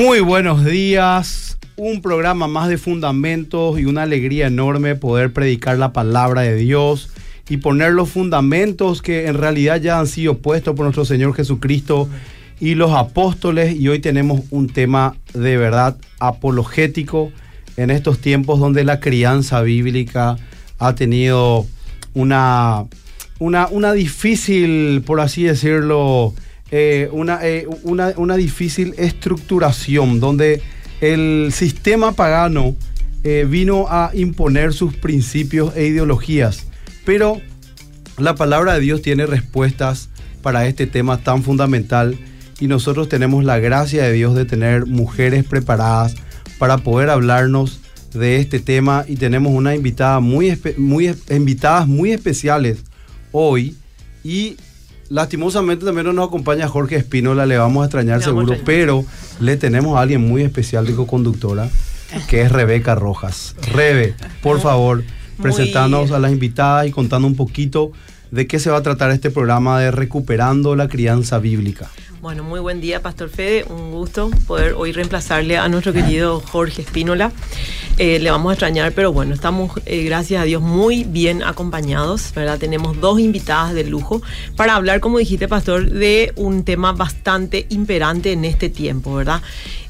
Muy buenos días. Un programa más de fundamentos y una alegría enorme poder predicar la palabra de Dios y poner los fundamentos que en realidad ya han sido puestos por nuestro Señor Jesucristo y los apóstoles. Y hoy tenemos un tema de verdad apologético en estos tiempos donde la crianza bíblica ha tenido una, una, una difícil, por así decirlo, eh, una, eh, una, una, difícil estructuración donde el sistema pagano eh, vino a imponer sus principios e ideologías. Pero la palabra de Dios tiene respuestas para este tema tan fundamental y nosotros tenemos la gracia de Dios de tener mujeres preparadas para poder hablarnos de este tema y tenemos una invitada muy, muy invitadas muy especiales hoy y lastimosamente también no nos acompaña Jorge Espínola, le vamos a extrañar seguro, pero le tenemos a alguien muy especial de co-conductora, que es Rebeca Rojas. Rebe, por favor, presentarnos a las invitadas y contando un poquito de qué se va a tratar este programa de Recuperando la Crianza Bíblica. Bueno, muy buen día, Pastor Fede. Un gusto poder hoy reemplazarle a nuestro querido Jorge Espínola. Eh, le vamos a extrañar, pero bueno, estamos, eh, gracias a Dios, muy bien acompañados, ¿verdad? Tenemos dos invitadas de lujo para hablar, como dijiste, Pastor, de un tema bastante imperante en este tiempo, ¿verdad?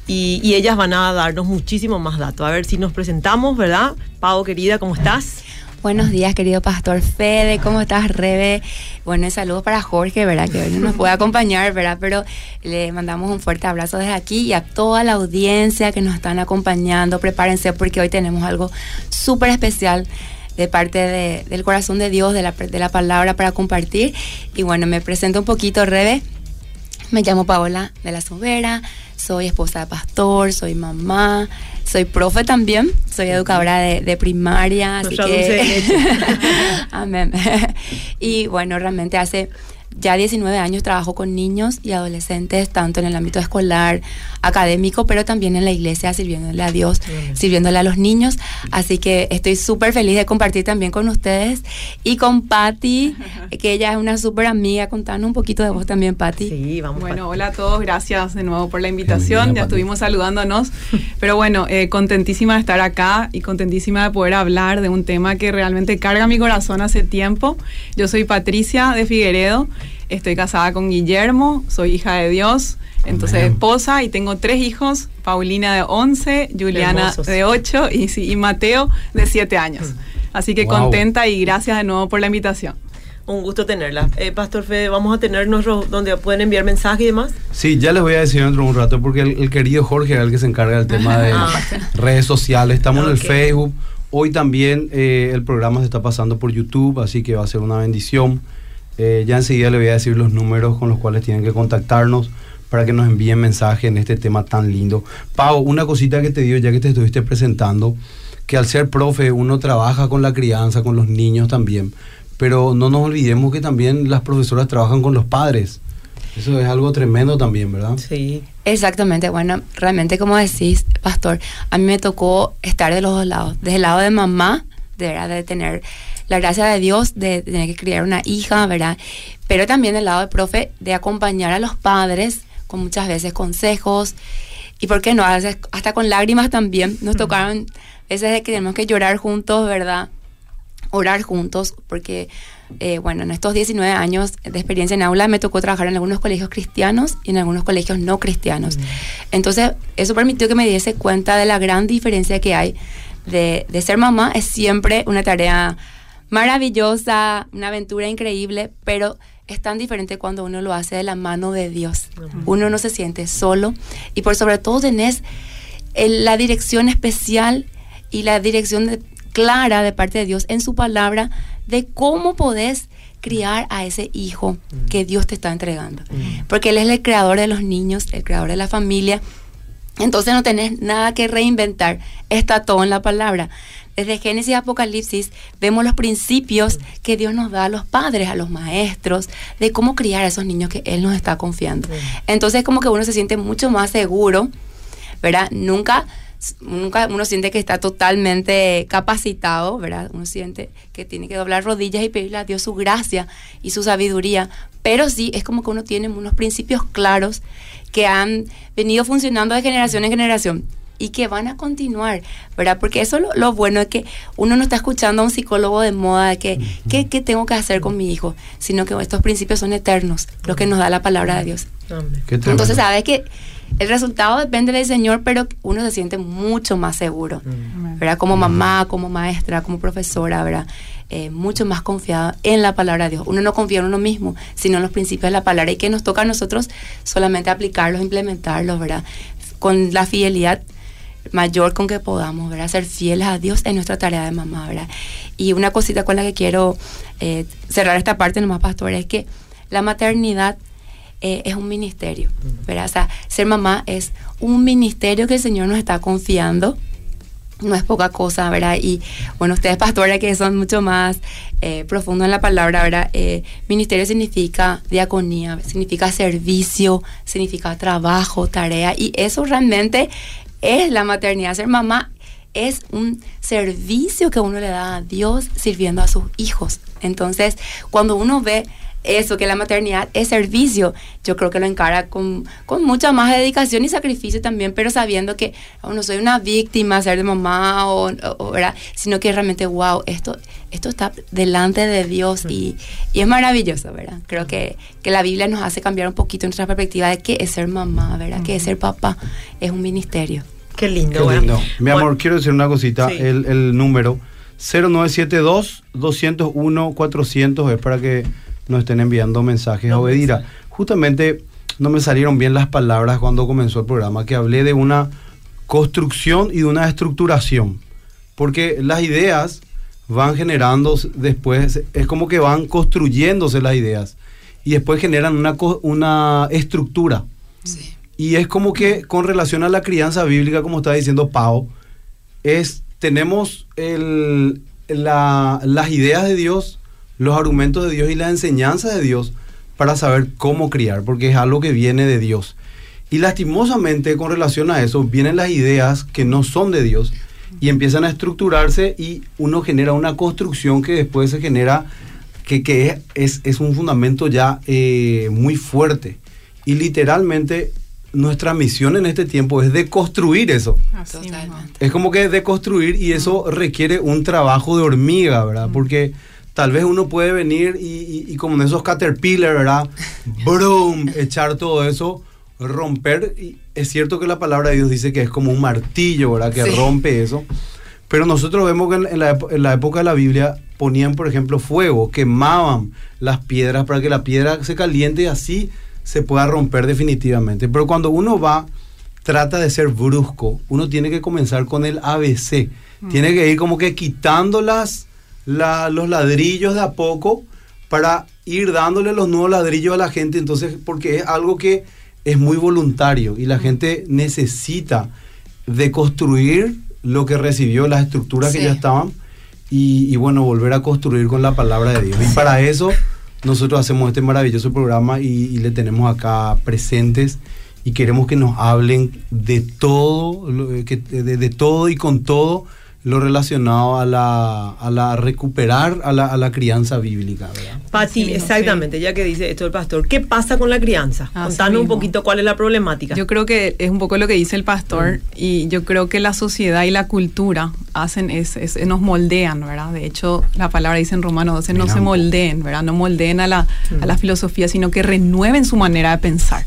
Y, ellas van a darnos muchísimo más datos. A ver si nos presentamos, ¿verdad? Pau, querida, ¿cómo estás? Buenos días, querido Pastor Fede. ¿Cómo estás, Rebe? Bueno, saludos para Jorge, ¿verdad? Que hoy no nos puede acompañar, ¿verdad? Pero le mandamos un fuerte abrazo desde aquí y a toda la audiencia que nos están acompañando. Prepárense porque hoy tenemos algo súper especial de parte del corazón de Dios, de la, de la palabra para compartir. Y bueno, me presento un poquito, Rebe. Me llamo Paola de la Sobera, soy esposa de pastor, soy mamá, soy profe también, soy educadora de, primaria, así que... Amén. y bueno, realmente hace ya 19 años trabajo con niños y adolescentes, tanto en el ámbito escolar, académico, pero también en la iglesia, sirviéndole a Dios, sirviéndole a los niños. Así que estoy súper feliz de compartir también con ustedes y con Patti, que ella es una súper amiga. Contanos un poquito de vos también, Patti. Sí, vamos. Bueno, hola a todos, gracias de nuevo por la invitación. ya estuvimos saludándonos, pero bueno, eh, contentísima de estar acá y contentísima de poder hablar de un tema que realmente carga mi corazón hace tiempo. Yo soy Patricia de Figueredo. Estoy casada con Guillermo, soy hija de Dios, entonces esposa y tengo tres hijos, Paulina de 11, Juliana de 8 y, Mateo de 7 años. Mm. Así que contenta y gracias de nuevo por la invitación. Un gusto tenerla. Eh, Pastor Fede, ¿vamos a tener nuestro, donde pueden enviar mensajes y demás? Sí, ya les voy a decir dentro de un rato, porque el, querido Jorge es el que se encarga del tema de ah, redes sociales. Estamos en el Facebook. Hoy también eh, el programa se está pasando por YouTube, así que va a ser una bendición. Eh, ya enseguida le voy a decir los números con los cuales tienen que contactarnos para que nos envíen mensajes en este tema tan lindo. Pau, una cosita que te digo ya que te estuviste presentando, que al ser profe uno trabaja con la crianza, con los niños también, pero no nos olvidemos que también las profesoras trabajan con los padres. Eso es algo tremendo también, ¿verdad? Sí. Exactamente, bueno, realmente como decís, pastor, a mí me tocó estar de los dos lados, desde el lado de mamá, de, tener la gracia de Dios de tener que criar una hija, ¿verdad? Pero también del lado del profe de acompañar a los padres con muchas veces consejos y, ¿por qué no? Hasta con lágrimas también. Nos tocaron veces de que tenemos que llorar juntos, ¿verdad? Orar juntos, porque, eh, bueno, en estos 19 años de experiencia en aula me tocó trabajar en algunos colegios cristianos y en algunos colegios no cristianos. Entonces, eso permitió que me diese cuenta de la gran diferencia que hay de, de ser mamá. Es siempre una tarea maravillosa, una aventura increíble, pero es tan diferente cuando uno lo hace de la mano de Dios. Uno no se siente solo y por sobre todo tenés la dirección especial y la dirección clara de parte de Dios en su palabra de cómo podés criar a ese hijo que Dios te está entregando. Porque Él es el creador de los niños, el creador de la familia. Entonces no tenés nada que reinventar. Está todo en la palabra. Desde Génesis y Apocalipsis vemos los principios que Dios nos da a los padres, a los maestros, de cómo criar a esos niños que Él nos está confiando. Entonces como que uno se siente mucho más seguro, ¿verdad? Nunca nunca uno siente que está totalmente capacitado, ¿verdad? Uno siente que tiene que doblar rodillas y pedirle a Dios su gracia y su sabiduría, pero sí es como que uno tiene unos principios claros que han venido funcionando de generación en generación y que van a continuar, ¿verdad? Porque eso lo, lo bueno es que uno no está escuchando a un psicólogo de moda de que, ¿qué, ¿qué, tengo que hacer con mi hijo? Sino que estos principios son eternos, lo que nos da la palabra de Dios. Entonces, sabes que el resultado depende del Señor, pero uno se siente mucho más seguro, ¿verdad? Como mamá, como maestra, como profesora, ¿verdad? Eh, mucho más confiado en la palabra de Dios. Uno no confía en uno mismo, sino en los principios de la palabra y que nos toca a nosotros solamente aplicarlos, implementarlos, ¿verdad? Con la fidelidad mayor con que podamos, ¿verdad? Ser fieles a Dios en nuestra tarea de mamá, ¿verdad? Y una cosita con la que quiero eh, cerrar esta parte nomás, pastor, es que la maternidad eh, es un ministerio, ¿verdad? O sea, ser mamá es un ministerio que el Señor nos está confiando, no es poca cosa, ¿verdad? Y bueno, ustedes, pastores, que son mucho más eh, profundos en la palabra, ¿verdad? ministerio significa diaconía, significa servicio, significa trabajo, tarea, y eso realmente es la maternidad. Ser mamá es un servicio que uno le da a Dios sirviendo a sus hijos. Entonces, cuando uno ve eso, que la maternidad es servicio, yo creo que lo encara con, con mucha más dedicación y sacrificio también, pero sabiendo que oh, no soy una víctima, ser de mamá, o, sino que realmente, wow, esto, esto está delante de Dios y, y, es maravilloso, ¿verdad? Creo que, que, la Biblia nos hace cambiar un poquito nuestra perspectiva de qué es ser mamá, ¿verdad? Qué es ser papá, es un ministerio. Qué lindo. Qué lindo. Mi amor, quiero decir una cosita. El, el, número 0972-201-400 es para que nos estén enviando mensajes a Obedira. Justamente no me salieron bien las palabras cuando comenzó el programa, que hablé de una construcción y de una estructuración. Porque las ideas van generando después, es como que van construyéndose las ideas y después generan una, una estructura. Sí. Y es como que con relación a la crianza bíblica, como está diciendo Pau, es, tenemos el, las ideas de Dios, los argumentos de Dios y la enseñanza de Dios para saber cómo criar, porque es algo que viene de Dios. Y lastimosamente con relación a eso vienen las ideas que no son de Dios y empiezan a estructurarse y uno genera una construcción que después se genera, que, que es, es, un fundamento ya eh, muy fuerte. Y literalmente nuestra misión en este tiempo es de construir eso. Es como que de construir y eso requiere un trabajo de hormiga, ¿verdad? Porque tal vez uno puede venir y, como en esos caterpillar, ¿verdad? Brum, echar todo eso, romper. Y es cierto que la palabra de Dios dice que es como un martillo, ¿verdad? Que rompe eso. Pero nosotros vemos que en la, en la época de la Biblia ponían, por ejemplo, fuego, quemaban las piedras para que la piedra se caliente y así se pueda romper definitivamente. Pero cuando uno va, trata de ser brusco, uno tiene que comenzar con el ABC. Mm. Tiene que ir como que quitando las, los ladrillos de a poco para ir dándole los nuevos ladrillos a la gente. Entonces, porque es algo que es muy voluntario y la mm. gente necesita de construir lo que recibió, las estructuras que ya estaban, y, bueno, volver a construir con la palabra de Dios. Y para eso nosotros hacemos este maravilloso programa y, le tenemos acá presentes y queremos que nos hablen de todo, de todo y con todo lo relacionado a la, a la recuperar a la, a la crianza bíblica. ¿verdad? Pati, exactamente, ya que dice esto el pastor, ¿qué pasa con la crianza? Contanos un poquito cuál es la problemática. Yo creo que es un poco lo que dice el pastor mm. y yo creo que la sociedad y la cultura hacen es, nos moldean, ¿verdad? De hecho, la palabra dice en Romanos 12, no se moldeen, ¿verdad? No moldeen a la, a la mm. filosofía, sino que renueven su manera de pensar.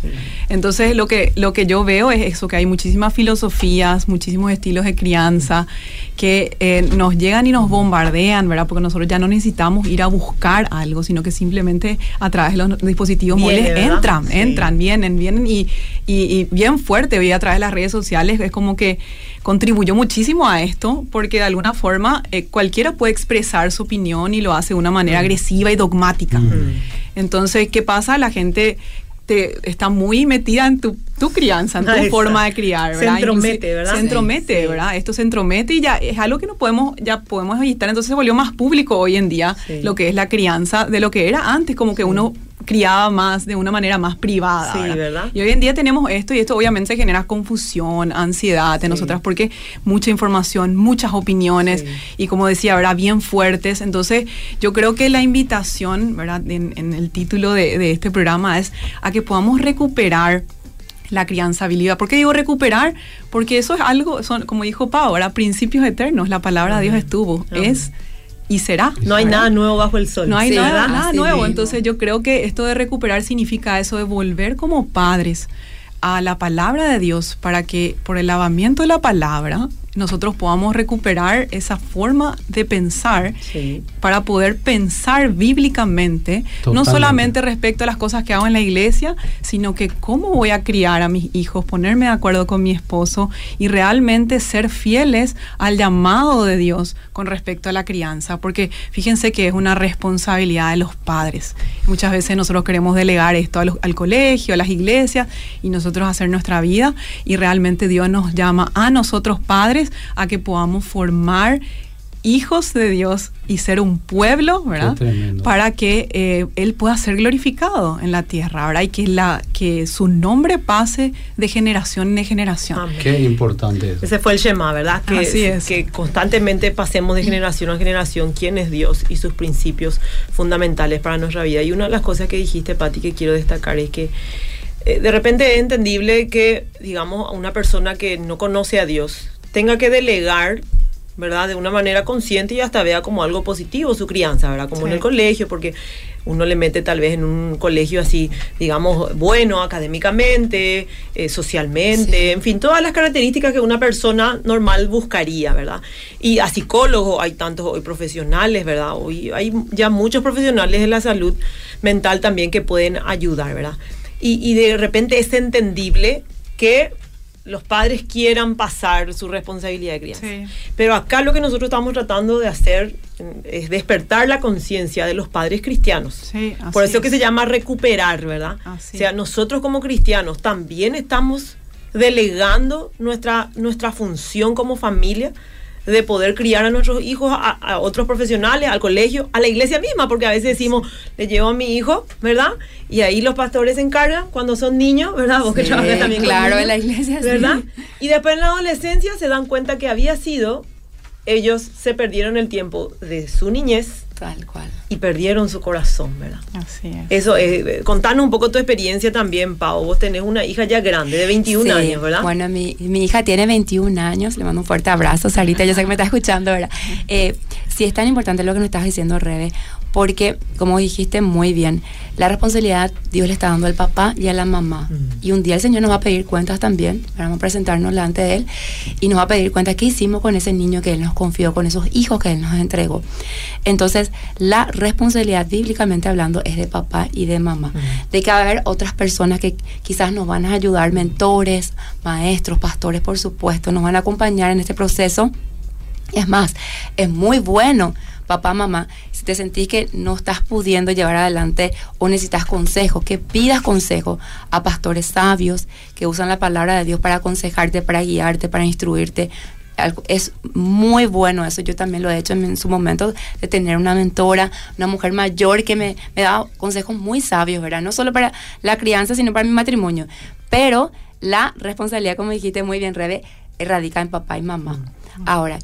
Entonces, lo que, lo que yo veo es eso, que hay muchísimas filosofías, muchísimos estilos de crianza, que eh, nos llegan y nos bombardean, ¿verdad? Porque nosotros ya no necesitamos ir a buscar algo, sino que simplemente a través de los dispositivos móviles entran, entran, vienen, vienen y, y, bien fuerte. Hoy a través de las redes sociales es como que contribuyó muchísimo a esto, porque de alguna forma eh, cualquiera puede expresar su opinión y lo hace de una manera mm. agresiva y dogmática. Mm. Entonces, ¿qué pasa? La gente te, está muy metida en tu, tu crianza, en tu forma de criar, ¿verdad? Se entromete, ¿verdad? Se entromete, ¿verdad? Esto se entromete y ya es algo que no podemos, ya podemos evitar. Entonces se volvió más público hoy en día lo que es la crianza de lo que era antes, como que uno criaba más de una manera más privada. Sí, ¿verdad? ¿verdad? Y hoy en día tenemos esto y esto obviamente genera confusión, ansiedad en nosotras porque mucha información, muchas opiniones Sí. y como decía, ¿verdad? Bien fuertes. Entonces yo creo que la invitación, ¿verdad? En, en el título de, de este programa es a que podamos recuperar la crianza habilidad. ¿Por qué digo recuperar? Porque eso es algo, son, como dijo Pau, principios eternos. La palabra de Dios estuvo, Amén. es y será. No hay nada nuevo bajo el sol. No hay Sí, nada, nada nuevo. mismo. Entonces yo creo que esto de recuperar significa eso de volver como padres a la palabra de Dios para que por el lavamiento de la palabra nosotros podamos recuperar esa forma de pensar Sí. para poder pensar bíblicamente, no solamente respecto a las cosas que hago en la iglesia, sino que cómo voy a criar a mis hijos, ponerme de acuerdo con mi esposo y realmente ser fieles al llamado de Dios con respecto a la crianza, porque fíjense que es una responsabilidad de los padres. Muchas veces nosotros queremos delegar esto a los- al colegio, a las iglesias y nosotros hacer nuestra vida y realmente Dios nos llama a nosotros padres a que podamos formar hijos de Dios y ser un pueblo, ¿verdad? Para que eh, Él pueda ser glorificado en la tierra, ¿verdad? Y que, la, que su nombre pase de generación en generación. Amén. Qué importante es. Ese fue el Shema, ¿verdad? Que, Así es. que constantemente pasemos de generación a generación quién es Dios y sus principios fundamentales para nuestra vida. Y una de las cosas que dijiste, Pati, que quiero destacar es que eh, de repente es entendible que, digamos, a una persona que no conoce a Dios tenga que delegar, ¿verdad? De una manera consciente y hasta vea como algo positivo su crianza, ¿verdad? Como en el colegio, porque uno le mete tal vez en un colegio así, digamos, bueno académicamente, eh, socialmente, Sí. en fin, todas las características que una persona normal buscaría, ¿verdad? Y a psicólogos hay tantos hoy profesionales, ¿verdad? Hoy hay ya muchos profesionales de la salud mental también que pueden ayudar, ¿verdad? Y, y de repente es entendible que los padres quieran pasar su responsabilidad de crianza. Sí. Pero acá lo que nosotros estamos tratando de hacer mm, es despertar la conciencia de los padres cristianos. Sí, así Por eso es. que se llama recuperar, ¿verdad? Así o sea, nosotros como cristianos también estamos delegando nuestra, nuestra función como familia de poder criar a nuestros hijos, a, a otros profesionales, al colegio, a la iglesia misma, porque a veces decimos, le llevo a mi hijo, ¿verdad? Y ahí los pastores se encargan cuando son niños, ¿verdad? Vos que trabajas también claro, en la iglesia, sí. ¿verdad? Y después en la adolescencia se dan cuenta que había sido, ellos se perdieron el tiempo de su niñez Tal cual. y perdieron su corazón, ¿verdad? Así es. Eso, eh, contanos un poco tu experiencia también, Pau. Vos tenés una hija ya grande, de 21 Sí, años, ¿verdad? Bueno, mi, mi hija tiene 21 años, le mando un fuerte abrazo, Sarita, yo sé que me está escuchando, ¿verdad? Eh, sí, es tan importante lo que nos estás diciendo, Rebe, porque, como dijiste muy bien, la responsabilidad Dios le está dando al papá y a la mamá. Y un día el Señor nos va a pedir cuentas también, vamos a presentarnos delante de Él, y nos va a pedir cuentas qué hicimos con ese niño que Él nos confió, con esos hijos que Él nos entregó. Entonces, la responsabilidad, bíblicamente hablando, es de papá y de mamá. De que va a haber otras personas que quizás nos van a ayudar, mentores, maestros, pastores, por supuesto, nos van a acompañar en este proceso. Es más, es muy bueno, papá, mamá, si te sentís que no estás pudiendo llevar adelante o necesitas consejo, que pidas consejo a pastores sabios que usan la palabra de Dios para aconsejarte, para guiarte, para instruirte. Es muy bueno eso, yo también lo he hecho en, en su momento, de tener una mentora, una mujer mayor que me, me da consejos muy sabios, ¿verdad? No solo para la crianza, sino para mi matrimonio. Pero la responsabilidad, como dijiste muy bien, Rebe, radica en papá y mamá. Ahora,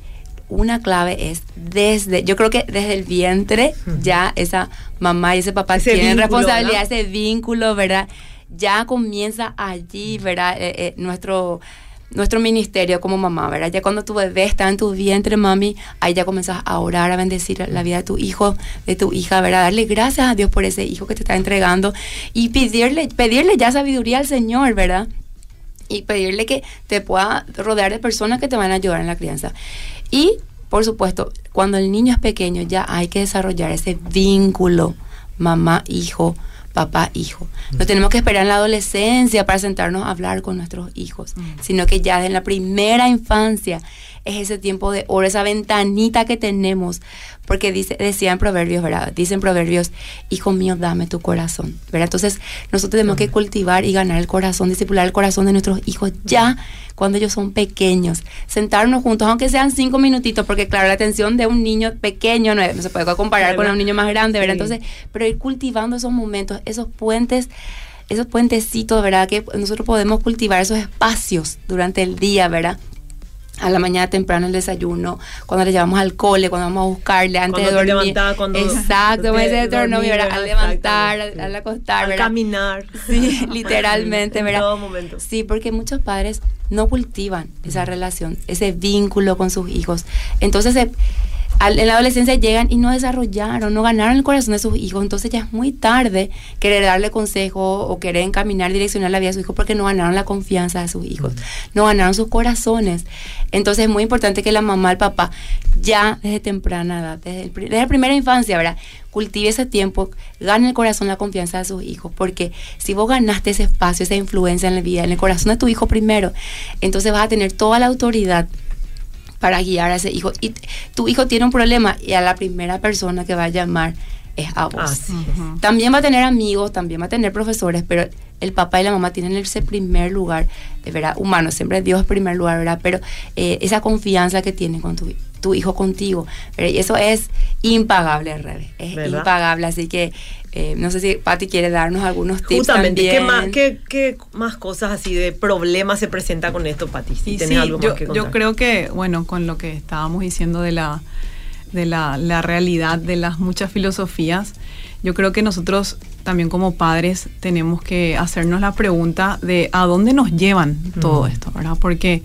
una clave es desde, yo creo que desde el vientre ya esa mamá y ese papá Ese tienen vínculo, responsabilidad, ese vínculo, ¿verdad? Ya comienza allí, ¿verdad? Eh, eh, nuestro nuestro ministerio como mamá, ¿verdad? Ya cuando tu bebé está en tu vientre, mami, ahí ya comienzas a orar, a bendecir la vida de tu hijo, de tu hija, ¿verdad? Darle gracias a Dios por ese hijo que te está entregando y pedirle, pedirle ya sabiduría al Señor, ¿verdad? y pedirle que te pueda rodear de personas que te van a ayudar en la crianza. Y, por supuesto, cuando el niño es pequeño ya hay que desarrollar ese vínculo mamá-hijo, papá-hijo. No tenemos que esperar en la adolescencia para sentarnos a hablar con nuestros hijos, sino que ya en la primera infancia es ese tiempo de oro, esa ventanita que tenemos porque dice, decía en Proverbios, ¿verdad? Dicen Proverbios, hijo mío, dame tu corazón, ¿verdad? Entonces, nosotros tenemos que cultivar y ganar el corazón, discipular el corazón de nuestros hijos ya cuando ellos son pequeños. Sentarnos juntos, aunque sean cinco minutitos, porque claro, la atención de un niño pequeño no, se puede comparar con un niño más grande, ¿verdad? Entonces, pero ir cultivando esos momentos, esos puentes esos puentecitos, ¿verdad? Que nosotros podemos cultivar esos espacios durante el día, ¿verdad? A la mañana temprano el desayuno, cuando le llevamos al cole, cuando vamos a buscarle antes de dormir. cuando exacto, como dice el novio, Al levantar, al, acostar, al caminar. Sí, literalmente, ¿verdad? En todo momento. Sí, porque muchos padres no cultivan esa relación, ese vínculo con sus hijos. Entonces, se en la adolescencia llegan y no desarrollaron, no ganaron el corazón de sus hijos, entonces ya es muy tarde querer darle consejo o querer encaminar, direccionar la vida de su hijo porque no ganaron la confianza de sus hijos, no ganaron sus corazones. Entonces es muy importante que la mamá, el papá, ya desde temprana edad, desde, desde la primera infancia, ¿verdad? cultive ese tiempo, gane el corazón, la confianza de sus hijos, porque si vos ganaste ese espacio, esa influencia en la vida, en el corazón de tu hijo primero, entonces vas a tener toda la autoridad para guiar a ese hijo. Y tu hijo tiene un problema y a la primera persona que va a llamar es a vos. También va a tener amigos, también va a tener profesores, pero el papá y la mamá tienen ese primer lugar, de verdad, humano, siempre Dios es primer lugar, ¿verdad? Pero eh, esa confianza que tiene con tu, tu hijo contigo, y eso es impagable, Rebe, es impagable, así que eh, no sé si Patti quiere darnos algunos tips Justamente, ¿qué más, qué, más cosas así de problemas se presenta con esto, Patti? sí, yo, creo que, bueno, con lo que estábamos diciendo de la de la, la, realidad de las muchas filosofías, yo creo que nosotros también como padres tenemos que hacernos la pregunta de a dónde nos llevan todo esto, ¿verdad? Porque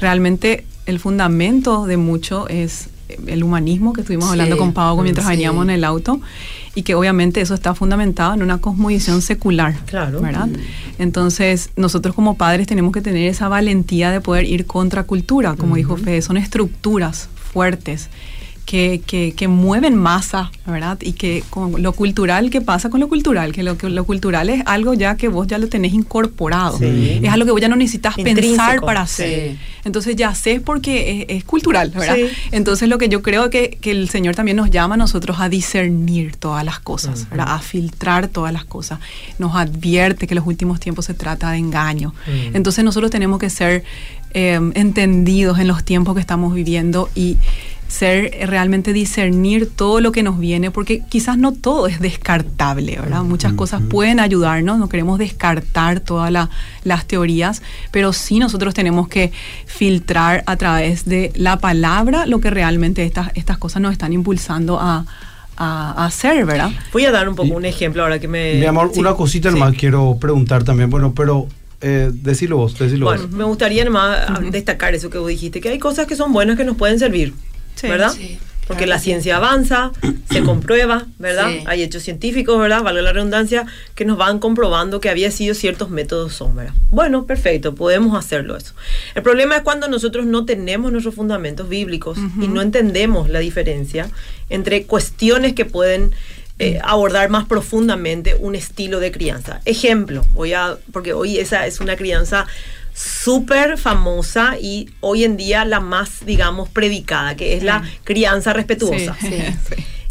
realmente el fundamento de mucho es el humanismo que estuvimos hablando con Pau mientras veníamos en el auto y que obviamente eso está fundamentado en una cosmovisión secular, claro. ¿verdad? Entonces, nosotros como padres tenemos que tener esa valentía de poder ir contra cultura, como dijo Fede, son estructuras fuertes que, que, que, mueven masa, ¿verdad? Y que con lo cultural, ¿qué pasa con lo cultural? Que lo, lo cultural es algo ya que vos ya lo tenés incorporado. Es algo que vos ya no necesitas pensar para hacer. Entonces ya sé porque es, cultural, ¿verdad? Entonces lo que yo creo que, que, el Señor también nos llama a nosotros a discernir todas las cosas, ¿verdad? A filtrar todas las cosas. Nos advierte que en los últimos tiempos se trata de engaño. Entonces nosotros tenemos que ser eh, entendidos en los tiempos que estamos viviendo y ser realmente discernir todo lo que nos viene, porque quizás no todo es descartable, ¿verdad? Muchas cosas pueden ayudarnos, no queremos descartar todas las teorías, pero sí nosotros tenemos que filtrar a través de la palabra lo que realmente estas, estas cosas nos están impulsando a, hacer, ¿verdad? Voy a dar un poco un ejemplo ahora que me... Mi amor, una cosita nomás quiero preguntar también, bueno, pero eh, decilo vos, decilo bueno, me gustaría nomás destacar eso que vos dijiste, que hay cosas que son buenas que nos pueden servir. ¿Verdad? Porque la ciencia avanza, se comprueba, ¿verdad? Hay hechos científicos, ¿verdad? Vale la redundancia, que nos van comprobando que había sido ciertos métodos sombra. Bueno, perfecto, podemos hacerlo eso. El problema es cuando nosotros no tenemos nuestros fundamentos bíblicos y no entendemos la diferencia entre cuestiones que pueden eh, abordar más profundamente un estilo de crianza. Ejemplo, voy a, porque hoy esa es una crianza súper famosa y hoy en día la más, digamos, predicada, que es la crianza respetuosa.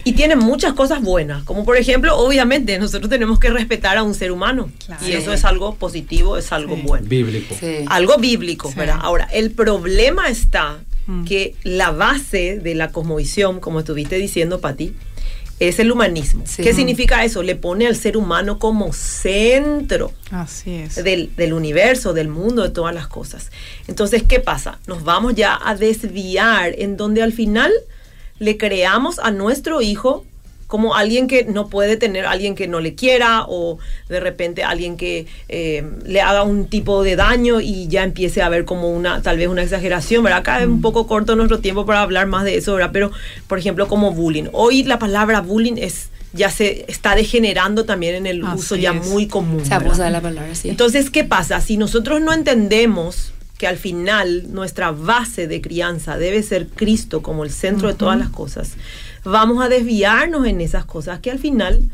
Y tiene muchas cosas buenas, como por ejemplo, obviamente, nosotros tenemos que respetar a un ser humano. Y eso es algo positivo, es algo bueno. Bíblico. Algo bíblico, ¿verdad? Ahora, el problema está mm. que la base de la cosmovisión, como estuviste diciendo, Pati, es el humanismo. ¿Qué significa eso? Le pone al ser humano como centro Del, del, universo, del mundo, de todas las cosas. Entonces, ¿qué pasa? Nos vamos ya a desviar en donde al final le creamos a nuestro hijo como alguien que no puede tener alguien que no le quiera o de repente alguien que eh, le haga un tipo de daño y ya empiece a ver como una tal vez una exageración, ¿verdad? Acá es un mm. poco corto nuestro tiempo para hablar más de eso, ¿verdad? Pero por ejemplo como bullying. Hoy la palabra bullying es ya se está degenerando también en el uso ya muy común. Se abusa de la palabra, sí. Entonces, ¿qué pasa? Si nosotros no entendemos que al final nuestra base de crianza debe ser Cristo como el centro de todas las cosas, vamos a desviarnos en esas cosas que al final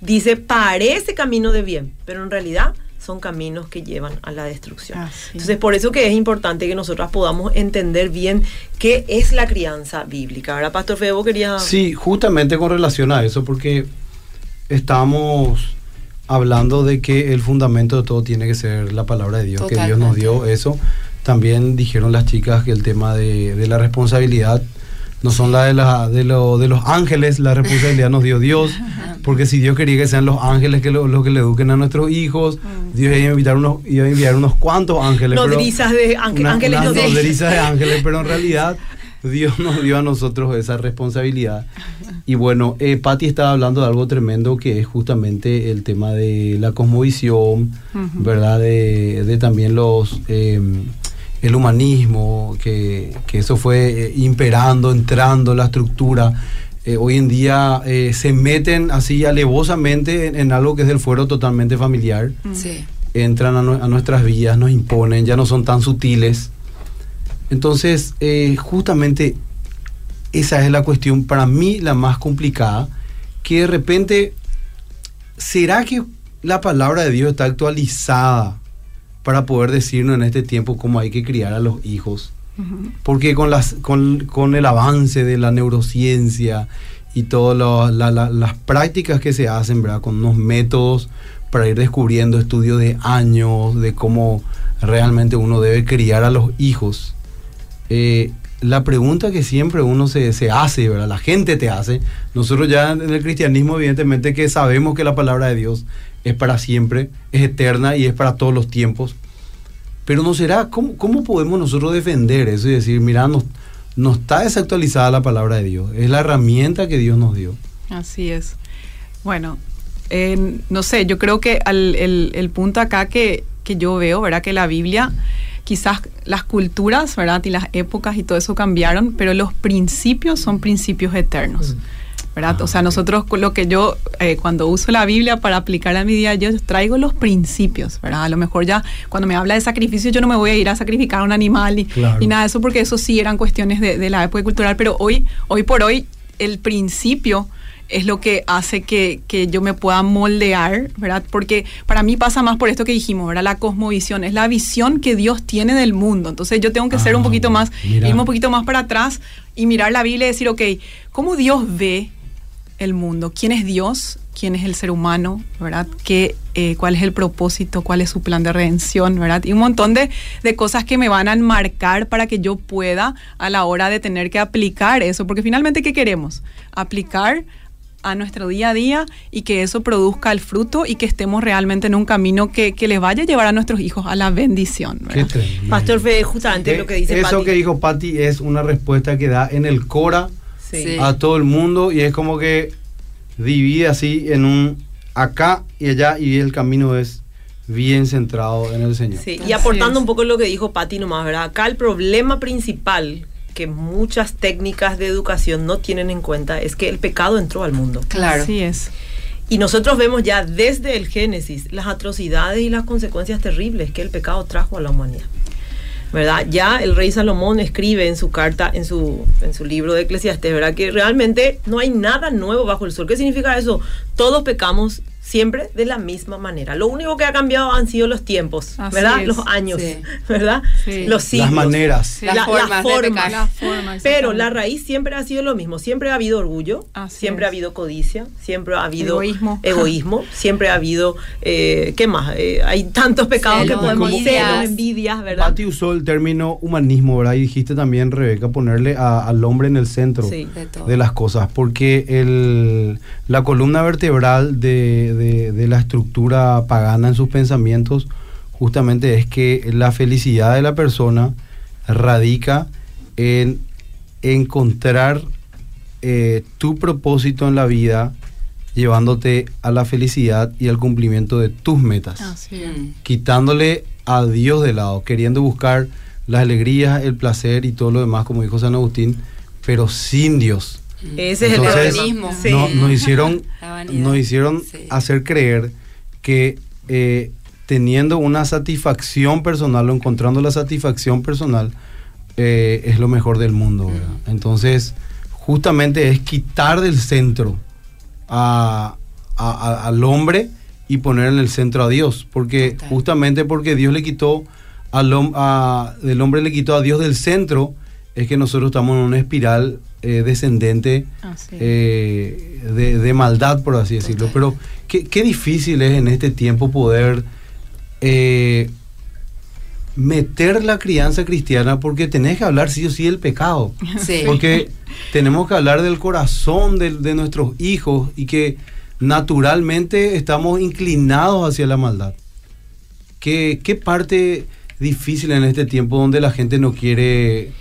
dice parece camino de bien, pero en realidad son caminos que llevan a la destrucción. Entonces, por eso que es importante que nosotras podamos entender bien qué es la crianza bíblica. Ahora, Pastor Febo quería... Sí, justamente con relación a eso, porque estamos hablando de que el fundamento de todo tiene que ser la palabra de Dios, que Dios nos dio eso. También dijeron las chicas que el tema de, de la responsabilidad no son la de, la, de, lo- de los ángeles, la responsabilidad nos dio Dios, porque si Dios quería que sean los ángeles que lo, los que le eduquen a nuestros hijos, Dios iba a, invitar unos, iba a enviar unos cuantos ángeles. Nodrizas de ángel- una- ángeles unas nodrizas. nodrizas de ángeles, pero en realidad Dios nos dio a nosotros esa responsabilidad. Y bueno, eh, Patti estaba hablando de algo tremendo que es justamente el tema de la cosmovisión, ¿verdad? De, de también los... eh, el humanismo, que, que eso fue eh, imperando, entrando en la estructura. Eh, hoy en día eh, se meten así alevosamente en, en algo que es del fuero totalmente familiar Sí. entran a, nue- a nuestras vidas, nos imponen, ya no son tan sutiles. Entonces, eh, justamente esa es la cuestión para mí la más complicada, que de repente, ¿será que la palabra de Dios está actualizada para poder decirnos en este tiempo cómo hay que criar a los hijos? Porque con, las, con, con el avance de la neurociencia y todas lo- la- la- las prácticas que se hacen, ¿verdad? Con unos métodos para ir descubriendo estudios de años, de cómo realmente uno debe criar a los hijos. Eh, la pregunta que siempre uno se, se hace, ¿verdad? La gente te hace. Nosotros ya en el cristianismo, evidentemente, que sabemos que la palabra de Dios es para siempre, es eterna y es para todos los tiempos. Pero no será, ¿cómo, cómo podemos nosotros defender eso y decir, mira, no, no está desactualizada la palabra de Dios? Es la herramienta que Dios nos dio. Así es. Bueno, eh, no sé, yo creo que al- el, el punto acá que, que yo veo, ¿verdad? Que la Biblia, quizás las culturas, ¿verdad? Y las épocas y todo eso cambiaron, pero los principios son principios eternos. ¿Verdad? O sea, nosotros lo que yo, eh, cuando uso la Biblia para aplicar a mi día, yo traigo los principios, ¿verdad? A lo mejor ya cuando me habla de sacrificio, yo no me voy a ir a sacrificar a un animal y, Claro. y nada de eso, porque eso sí eran cuestiones de, de la época cultural, pero hoy, hoy por hoy, el principio es lo que hace que, que yo me pueda moldear, ¿verdad? Porque para mí pasa más por esto que dijimos, ¿verdad? La cosmovisión, es la visión que Dios tiene del mundo. Entonces yo tengo que ser Ah, un poquito más, mira. irme un poquito más para atrás y mirar la Biblia y decir, ok, ¿cómo Dios ve el mundo? ¿Quién es Dios? ¿Quién es el ser humano? ¿Verdad? ¿Qué, eh, ¿Cuál es el propósito? ¿Cuál es su plan de redención? ¿Verdad? Y un montón de, de cosas que me van a enmarcar para que yo pueda a la hora de tener que aplicar eso. Porque finalmente, ¿qué queremos? Aplicar a nuestro día a día y que eso produzca el fruto y que estemos realmente en un camino que, que les vaya a llevar a nuestros hijos a la bendición. Qué ¿verdad? Pastor Fede, justamente Eh, lo que dice Eso que dijo Patti es una respuesta que da en el Cora Sí. A todo el mundo y es como que divide así en un acá y allá y el camino es bien centrado en el Señor. Sí, y aportando un poco lo que dijo Patti nomás, ¿verdad? Acá el problema principal que muchas técnicas de educación no tienen en cuenta es que el pecado entró al mundo. Claro. Así es. Y nosotros vemos ya desde el Génesis las atrocidades y las consecuencias terribles que el pecado trajo a la humanidad. ¿Verdad? Ya el rey Salomón escribe en su carta, en su, en su libro de Eclesiastés, ¿verdad? Que realmente no hay nada nuevo bajo el sol. ¿Qué significa eso? Todos pecamos siempre de la misma manera. Lo único que ha cambiado han sido los tiempos, Así ¿verdad? es. Los años, Sí. ¿verdad? Sí. Los siglos. Las maneras. Sí. La, Las la formas de forma. pecar. La forma, Pero la raíz siempre ha sido lo mismo. Siempre ha habido orgullo, Así siempre ha es. habido codicia, siempre ha habido Egoísmo. egoísmo, siempre ha habido, eh, ¿qué más? Eh, hay tantos pecados que podemos envidias. envidias, ¿verdad? Patti usó el término humanismo, ¿verdad? Y dijiste también, Rebeca, ponerle a- al hombre en el centro Sí. De todo. de las cosas, porque el, la columna vertebral de, de- de la estructura pagana en sus pensamientos justamente es que la felicidad de la persona radica en encontrar eh, tu propósito en la vida llevándote a la felicidad y al cumplimiento de tus metas. Mm. quitándole a Dios de lado, queriendo buscar las alegrías, el placer y todo lo demás, como dijo San Agustín, pero sin Dios. Ese es el. Sí. No, nos hicieron, nos hicieron Sí. hacer creer que eh, teniendo una satisfacción personal o encontrando la satisfacción personal eh, es lo mejor del mundo. ¿verdad? Entonces, justamente es quitar del centro a- a- a- al hombre y poner en el centro a Dios, porque Total. justamente porque Dios le quitó al hom- a- del hombre le quitó a Dios del centro, es que nosotros estamos en una espiral eh, descendente eh, de, de maldad, por así decirlo. Pero qué, qué difícil es en este tiempo poder eh, meter la crianza cristiana, porque tenés que hablar sí o sí del pecado. Sí. Porque tenemos que hablar del corazón de, de nuestros hijos y que naturalmente estamos inclinados hacia la maldad. ¿Qué, qué parte difícil en este tiempo donde la gente no quiere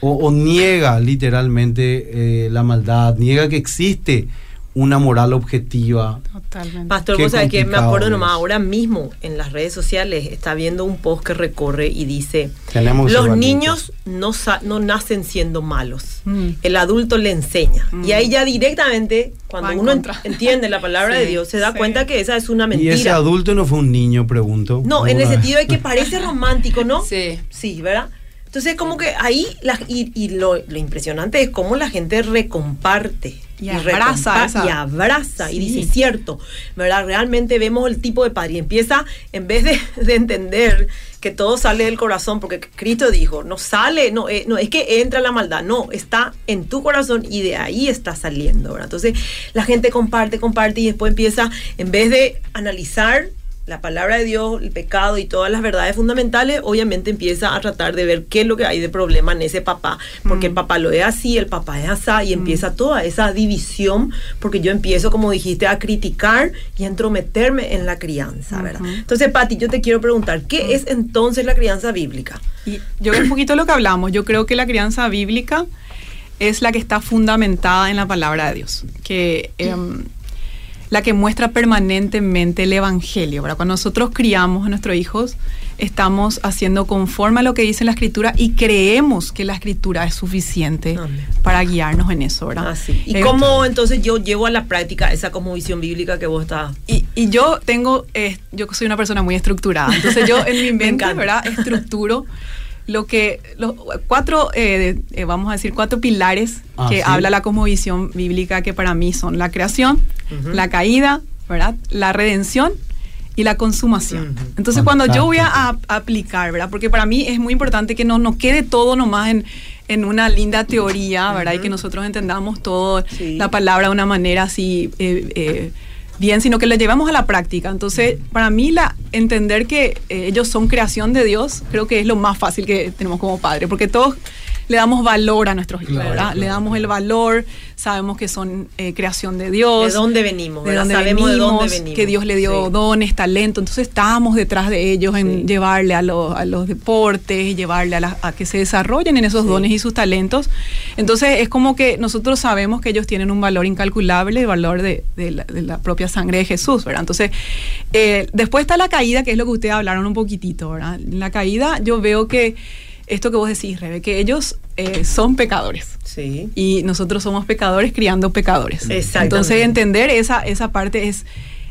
o, o niega literalmente eh, la maldad, niega que existe una moral objetiva? Totalmente. Pastor, Qué vos sabés que me acuerdo nomás ahora mismo en las redes sociales está viendo un post que recorre y dice Tenemos los valientes". niños no, no nacen siendo malos. Mm. El adulto le enseña. Y ahí ya directamente, cuando uno contra. entiende la palabra de Dios, se da sí. cuenta que esa es una Y mentira. ese adulto no fue un niño, pregunto. No, en el sentido de que parece romántico, ¿no? Sí. Sí, ¿verdad? Entonces, como que ahí, la- y, y lo, lo impresionante es cómo la gente recomparte. Y abraza esa- Y abraza. Y Sí. dice, cierto, ¿verdad? Realmente vemos el tipo de padre. Y empieza, en vez de, de entender que todo sale del corazón, porque Cristo dijo, no sale, no, eh, no es que entra la maldad, no, está en tu corazón y de ahí está saliendo, ¿verdad? Entonces, la gente comparte, comparte y después empieza, en vez de analizar la palabra de Dios, el pecado y todas las verdades fundamentales, obviamente empieza a tratar de ver qué es lo que hay de problema en ese papá, porque el papá lo es así, el papá es así, y empieza toda esa división, porque yo empiezo, como dijiste, a criticar y a entrometerme en la crianza, ¿verdad? Entonces, Pati, yo te quiero preguntar, ¿qué es entonces la crianza bíblica? Y yo un poquito lo que hablamos, yo creo que la crianza bíblica es la que está fundamentada en la palabra de Dios, que em, la que muestra permanentemente el evangelio. ¿verdad? Cuando nosotros criamos a nuestros hijos, estamos haciendo conforme a lo que dice la escritura y creemos que la escritura es suficiente Amén. para guiarnos en eso, ¿verdad? Así. ¿Y Eh, cómo entonces yo llevo a la práctica esa como visión bíblica que vos estás... Y, y yo tengo, eh, yo soy una persona muy estructurada, entonces yo en mi mente, encanta. ¿verdad? Estructuro lo que, los cuatro, eh, eh, vamos a decir, cuatro pilares Ah, que sí. habla la cosmovisión bíblica que para mí son la creación, Ujú. la caída, ¿verdad? La redención y la consumación. Ujú. Entonces cuando yo voy a, Fantástico. a- aplicar, ¿verdad? Porque para mí es muy importante que no nos quede todo nomás en, en una linda teoría, ¿verdad? Y que nosotros entendamos todo Sí. la palabra de una manera así eh, eh, bien, sino que la llevamos a la práctica. Entonces, para mí, la, entender que eh, ellos son creación de Dios, creo que es lo más fácil que tenemos como padre, porque todos le damos valor a nuestros hijos, Claro, ¿verdad? claro, le damos el valor, sabemos que son eh, creación de Dios. ¿De dónde venimos? De dónde Sabemos de dónde venimos, venimos. que Dios le dio Sí. dones, talento. Entonces estábamos detrás de ellos en Sí. llevarle a, los- a los deportes llevarle a, las- a que se desarrollen en esos Sí. dones y sus talentos. Entonces es como que nosotros sabemos que ellos tienen un valor incalculable, el valor de, de la, de la propia sangre de Jesús, ¿verdad? Entonces, eh, después está la caída, que es lo que ustedes hablaron un poquitito, ¿verdad? La caída yo veo que esto que vos decís, Rebe, que ellos eh, son pecadores Sí. y nosotros somos pecadores criando pecadores. Entonces entender esa, esa parte es,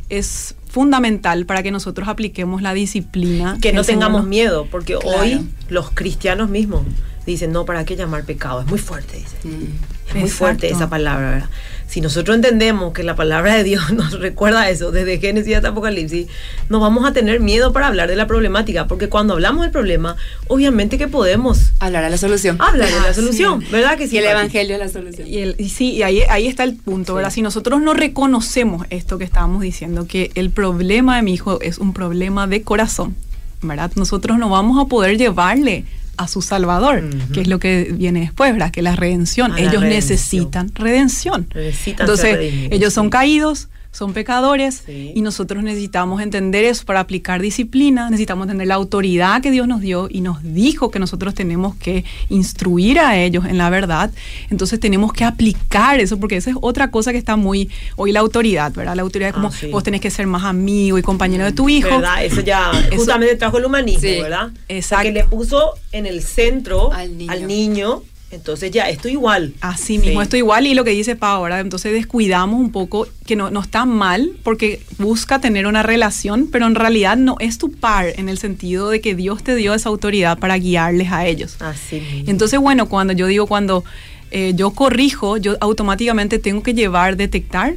es fundamental para que nosotros apliquemos la disciplina. que no tengamos miedo, porque Claro. hoy los cristianos mismos dicen, no, ¿para qué llamar pecado? Es muy fuerte, dice. Mm. Es muy fuerte esa palabra, ¿verdad? Si nosotros entendemos que la palabra de Dios nos recuerda eso, desde Génesis hasta Apocalipsis, no vamos a tener miedo para hablar de la problemática, porque cuando hablamos del problema, obviamente que podemos Hablar a la solución. hablar de Ah, la sí. solución, ¿verdad que Y sí? el Pati? evangelio es la solución. Y, el- y sí, y ahí, ahí está el punto, ¿verdad? Si nosotros no reconocemos esto que estábamos diciendo, que el problema de mi hijo es un problema de corazón, ¿verdad? Nosotros no vamos a poder llevarle a su Salvador, que es lo que viene después, ¿verdad? Que la redención. A la Ellos redención. necesitan redención. Necesitan Entonces, ellos son caídos, son pecadores Sí. y nosotros necesitamos entender eso para aplicar disciplina, necesitamos entender la autoridad que Dios nos dio y nos dijo que nosotros tenemos que instruir a ellos en la verdad. Entonces tenemos que aplicar eso porque esa es otra cosa que está muy hoy la autoridad, ¿verdad? La autoridad es como Ah, sí. vos tenés que ser más amigo y compañero de tu hijo. ¿Verdad? Eso ya Eso- justamente trajo el humanismo, Sí, ¿verdad? exacto. Que le puso en el centro Al niño. al niño, entonces ya esto igual. Así mismo, Sí. esto igual y lo que dice Pau ahora, entonces descuidamos un poco, que no, no está mal porque busca tener una relación, pero en realidad no es tu par en el sentido de que Dios te dio esa autoridad para guiarles a ellos. Así mismo. Entonces, bueno, cuando yo digo, cuando eh, yo corrijo, yo automáticamente tengo que llevar, detectar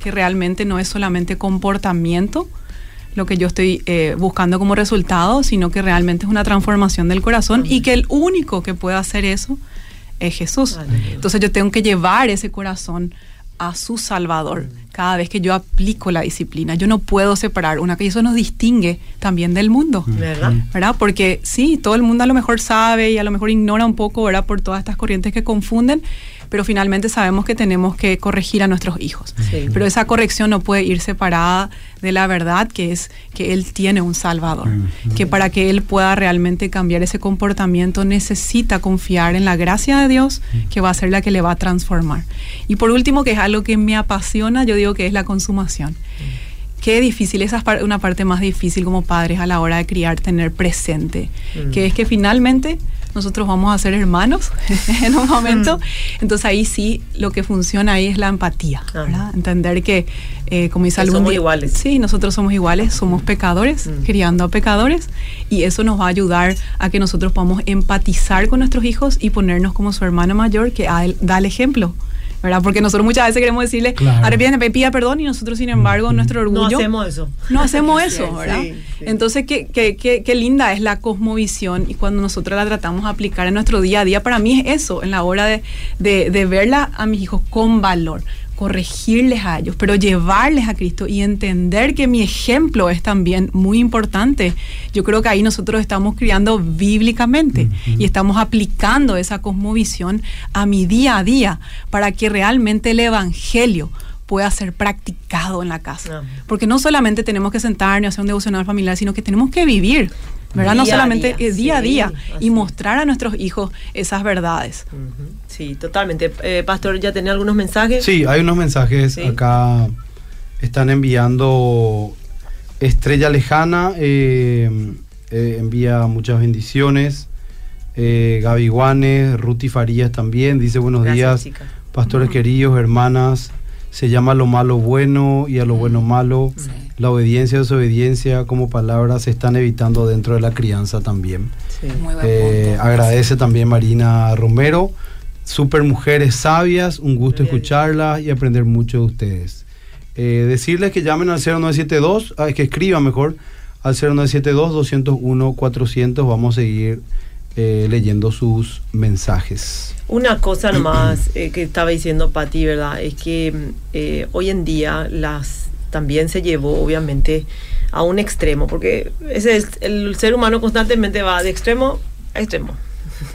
que realmente no es solamente comportamiento, lo que yo estoy eh, buscando como resultado, sino que realmente es una transformación del corazón y que el único que puede hacer eso es Jesús. Entonces yo tengo que llevar ese corazón a su Salvador cada vez que yo aplico la disciplina. Yo no puedo separar una que eso nos distingue también del mundo. ¿Verdad? ¿Verdad? Porque sí, todo el mundo a lo mejor sabe y a lo mejor ignora un poco, ¿verdad? Por todas estas corrientes que confunden, pero finalmente sabemos que tenemos que corregir a nuestros hijos. Sí. Pero esa corrección no puede ir separada de la verdad que es que Él tiene un Salvador, que para que Él pueda realmente cambiar ese comportamiento necesita confiar en la gracia de Dios que va a ser la que le va a transformar. Y por último, que es algo que me apasiona, yo digo que es la consumación. Qué difícil, esa es una parte más difícil como padres a la hora de criar, tener presente, Mm. que es que finalmente nosotros vamos a ser hermanos en un momento, entonces ahí sí lo que funciona ahí es la empatía. ¿verdad? entender que, eh, como dice algún somos día- iguales. Sí, nosotros somos iguales, somos pecadores, Mm. criando a pecadores, y eso nos va a ayudar a que nosotros podamos empatizar con nuestros hijos y ponernos como su hermana mayor que da el ejemplo. ¿Verdad? Porque nosotros muchas veces queremos decirle, Claro. arrepiéntete, pida perdón, y nosotros, sin embargo, nuestro orgullo. No hacemos eso. No hacemos eso, es, ¿verdad? sí, sí. Entonces, qué, qué, qué, qué linda es la cosmovisión y cuando nosotros la tratamos de aplicar en nuestro día a día, para mí es eso, en la hora de, de, de verla a mis hijos con valor, corregirles a ellos, pero llevarles a Cristo y entender que mi ejemplo es también muy importante. Yo creo que ahí nosotros estamos criando bíblicamente y estamos aplicando esa cosmovisión a mi día a día para que realmente el Evangelio pueda ser practicado en la casa. Porque no solamente tenemos que sentarnos y hacer un devocional familiar, sino que tenemos que vivir, ¿verdad? no Día solamente día, eh, día a día y mostrar a nuestros hijos esas verdades. Sí, totalmente. Eh, Pastor, ¿ya tenía algunos mensajes? Sí, hay unos mensajes Sí. acá. Están enviando Estrella Lejana, eh, eh, envía muchas bendiciones. Eh, Gaby Guanes, Ruti Farías también, dice buenos Gracias, días, chica. pastores queridos, hermanas. Se llama lo malo bueno y a lo bueno malo. Sí. La obediencia y desobediencia como palabras se están evitando dentro de la crianza también. Sí. Muy buen Eh, punto. agradece también Marina Romero. Super mujeres sabias, un gusto Bien. escucharlas y aprender mucho de ustedes. Eh, decirles que llamen al 0972, ah, que escriban mejor, al 0972-201-400. Vamos a seguir eh, leyendo sus mensajes. Una cosa nomás eh, que estaba diciendo Patti, ¿verdad? Es que mm, eh, hoy en día las también se llevó, obviamente, a un extremo, porque ese es, el ser humano constantemente va de extremo a extremo.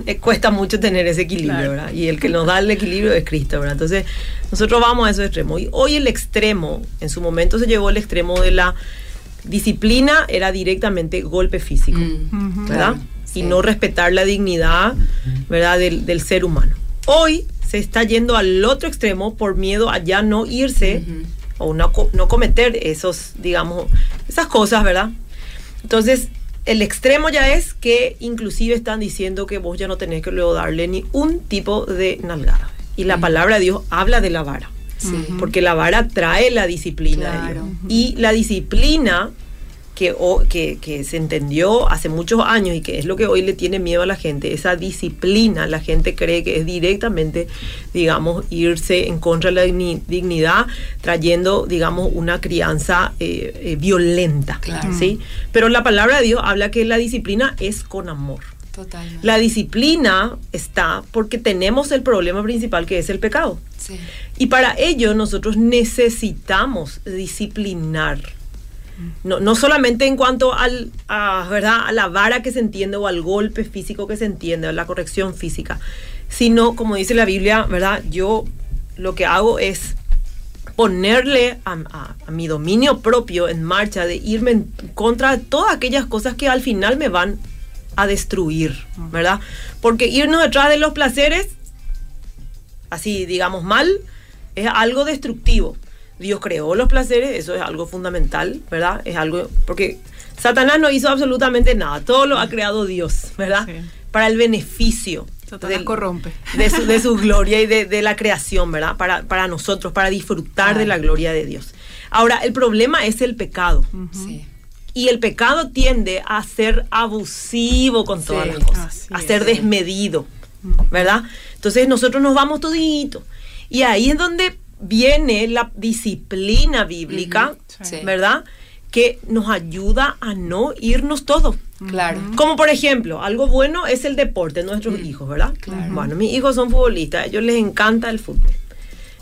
Eh, Cuesta mucho tener ese equilibrio, Claro. ¿verdad? Y el que nos da el equilibrio es Cristo, ¿verdad? Entonces, nosotros vamos a esos extremos. Y hoy el extremo, en su momento se llevó el extremo de la disciplina, era directamente golpe físico. Mm. ¿verdad? Claro, Y sí. no respetar la dignidad, ¿verdad? Del, del ser humano. Hoy se está yendo al otro extremo por miedo a ya no irse. O no, no cometer esos, digamos, esas cosas, ¿verdad? Entonces, el extremo ya es que inclusive están diciendo que vos ya no tenés que luego darle ni un tipo de nalgada. Y la Mm. palabra de Dios habla de la vara. Sí. Porque la vara trae la disciplina de Claro. Dios. Y la disciplina que, o- que, que se entendió hace muchos años y que es lo que hoy le tiene miedo a la gente, esa disciplina, la gente cree que es directamente, digamos, irse en contra de la digni- dignidad, trayendo, digamos, una crianza eh, eh, violenta. Claro. ¿sí? Pero la palabra de Dios habla que la disciplina es con amor. Totalmente. La disciplina está porque tenemos el problema principal que es el pecado. Sí. Y para ello nosotros necesitamos disciplinar. No, no solamente en cuanto al, a, ¿verdad? a la vara que se entiende o al golpe físico que se entiende o la corrección física, sino, como dice la Biblia, ¿verdad? yo lo que hago es ponerle a, a- a mi dominio propio en marcha, de irme en contra de todas aquellas cosas que al final me van a destruir, ¿verdad? Porque irnos detrás de los placeres así digamos mal, es algo destructivo. Dios creó los placeres, eso es algo fundamental, ¿verdad? Es algo, porque Satanás no hizo absolutamente nada, todo lo ha creado Dios, ¿verdad? Sí. Para el beneficio Satanás corrompe. de, su, de su gloria y de, de la creación, ¿verdad? Para, para nosotros, para disfrutar de la gloria de Dios. Ahora, el problema es el pecado. Sí. Y el pecado tiende a ser abusivo con todas Sí, las cosas, a es. ser desmedido, ¿verdad? Entonces nosotros nos vamos todito. Y ahí es donde viene la disciplina bíblica, Sí. ¿verdad? que nos ayuda a no irnos todos. Claro. Como por ejemplo, algo bueno es el deporte de nuestros hijos, ¿verdad? Bueno, mis hijos son futbolistas, a ellos les encanta el fútbol.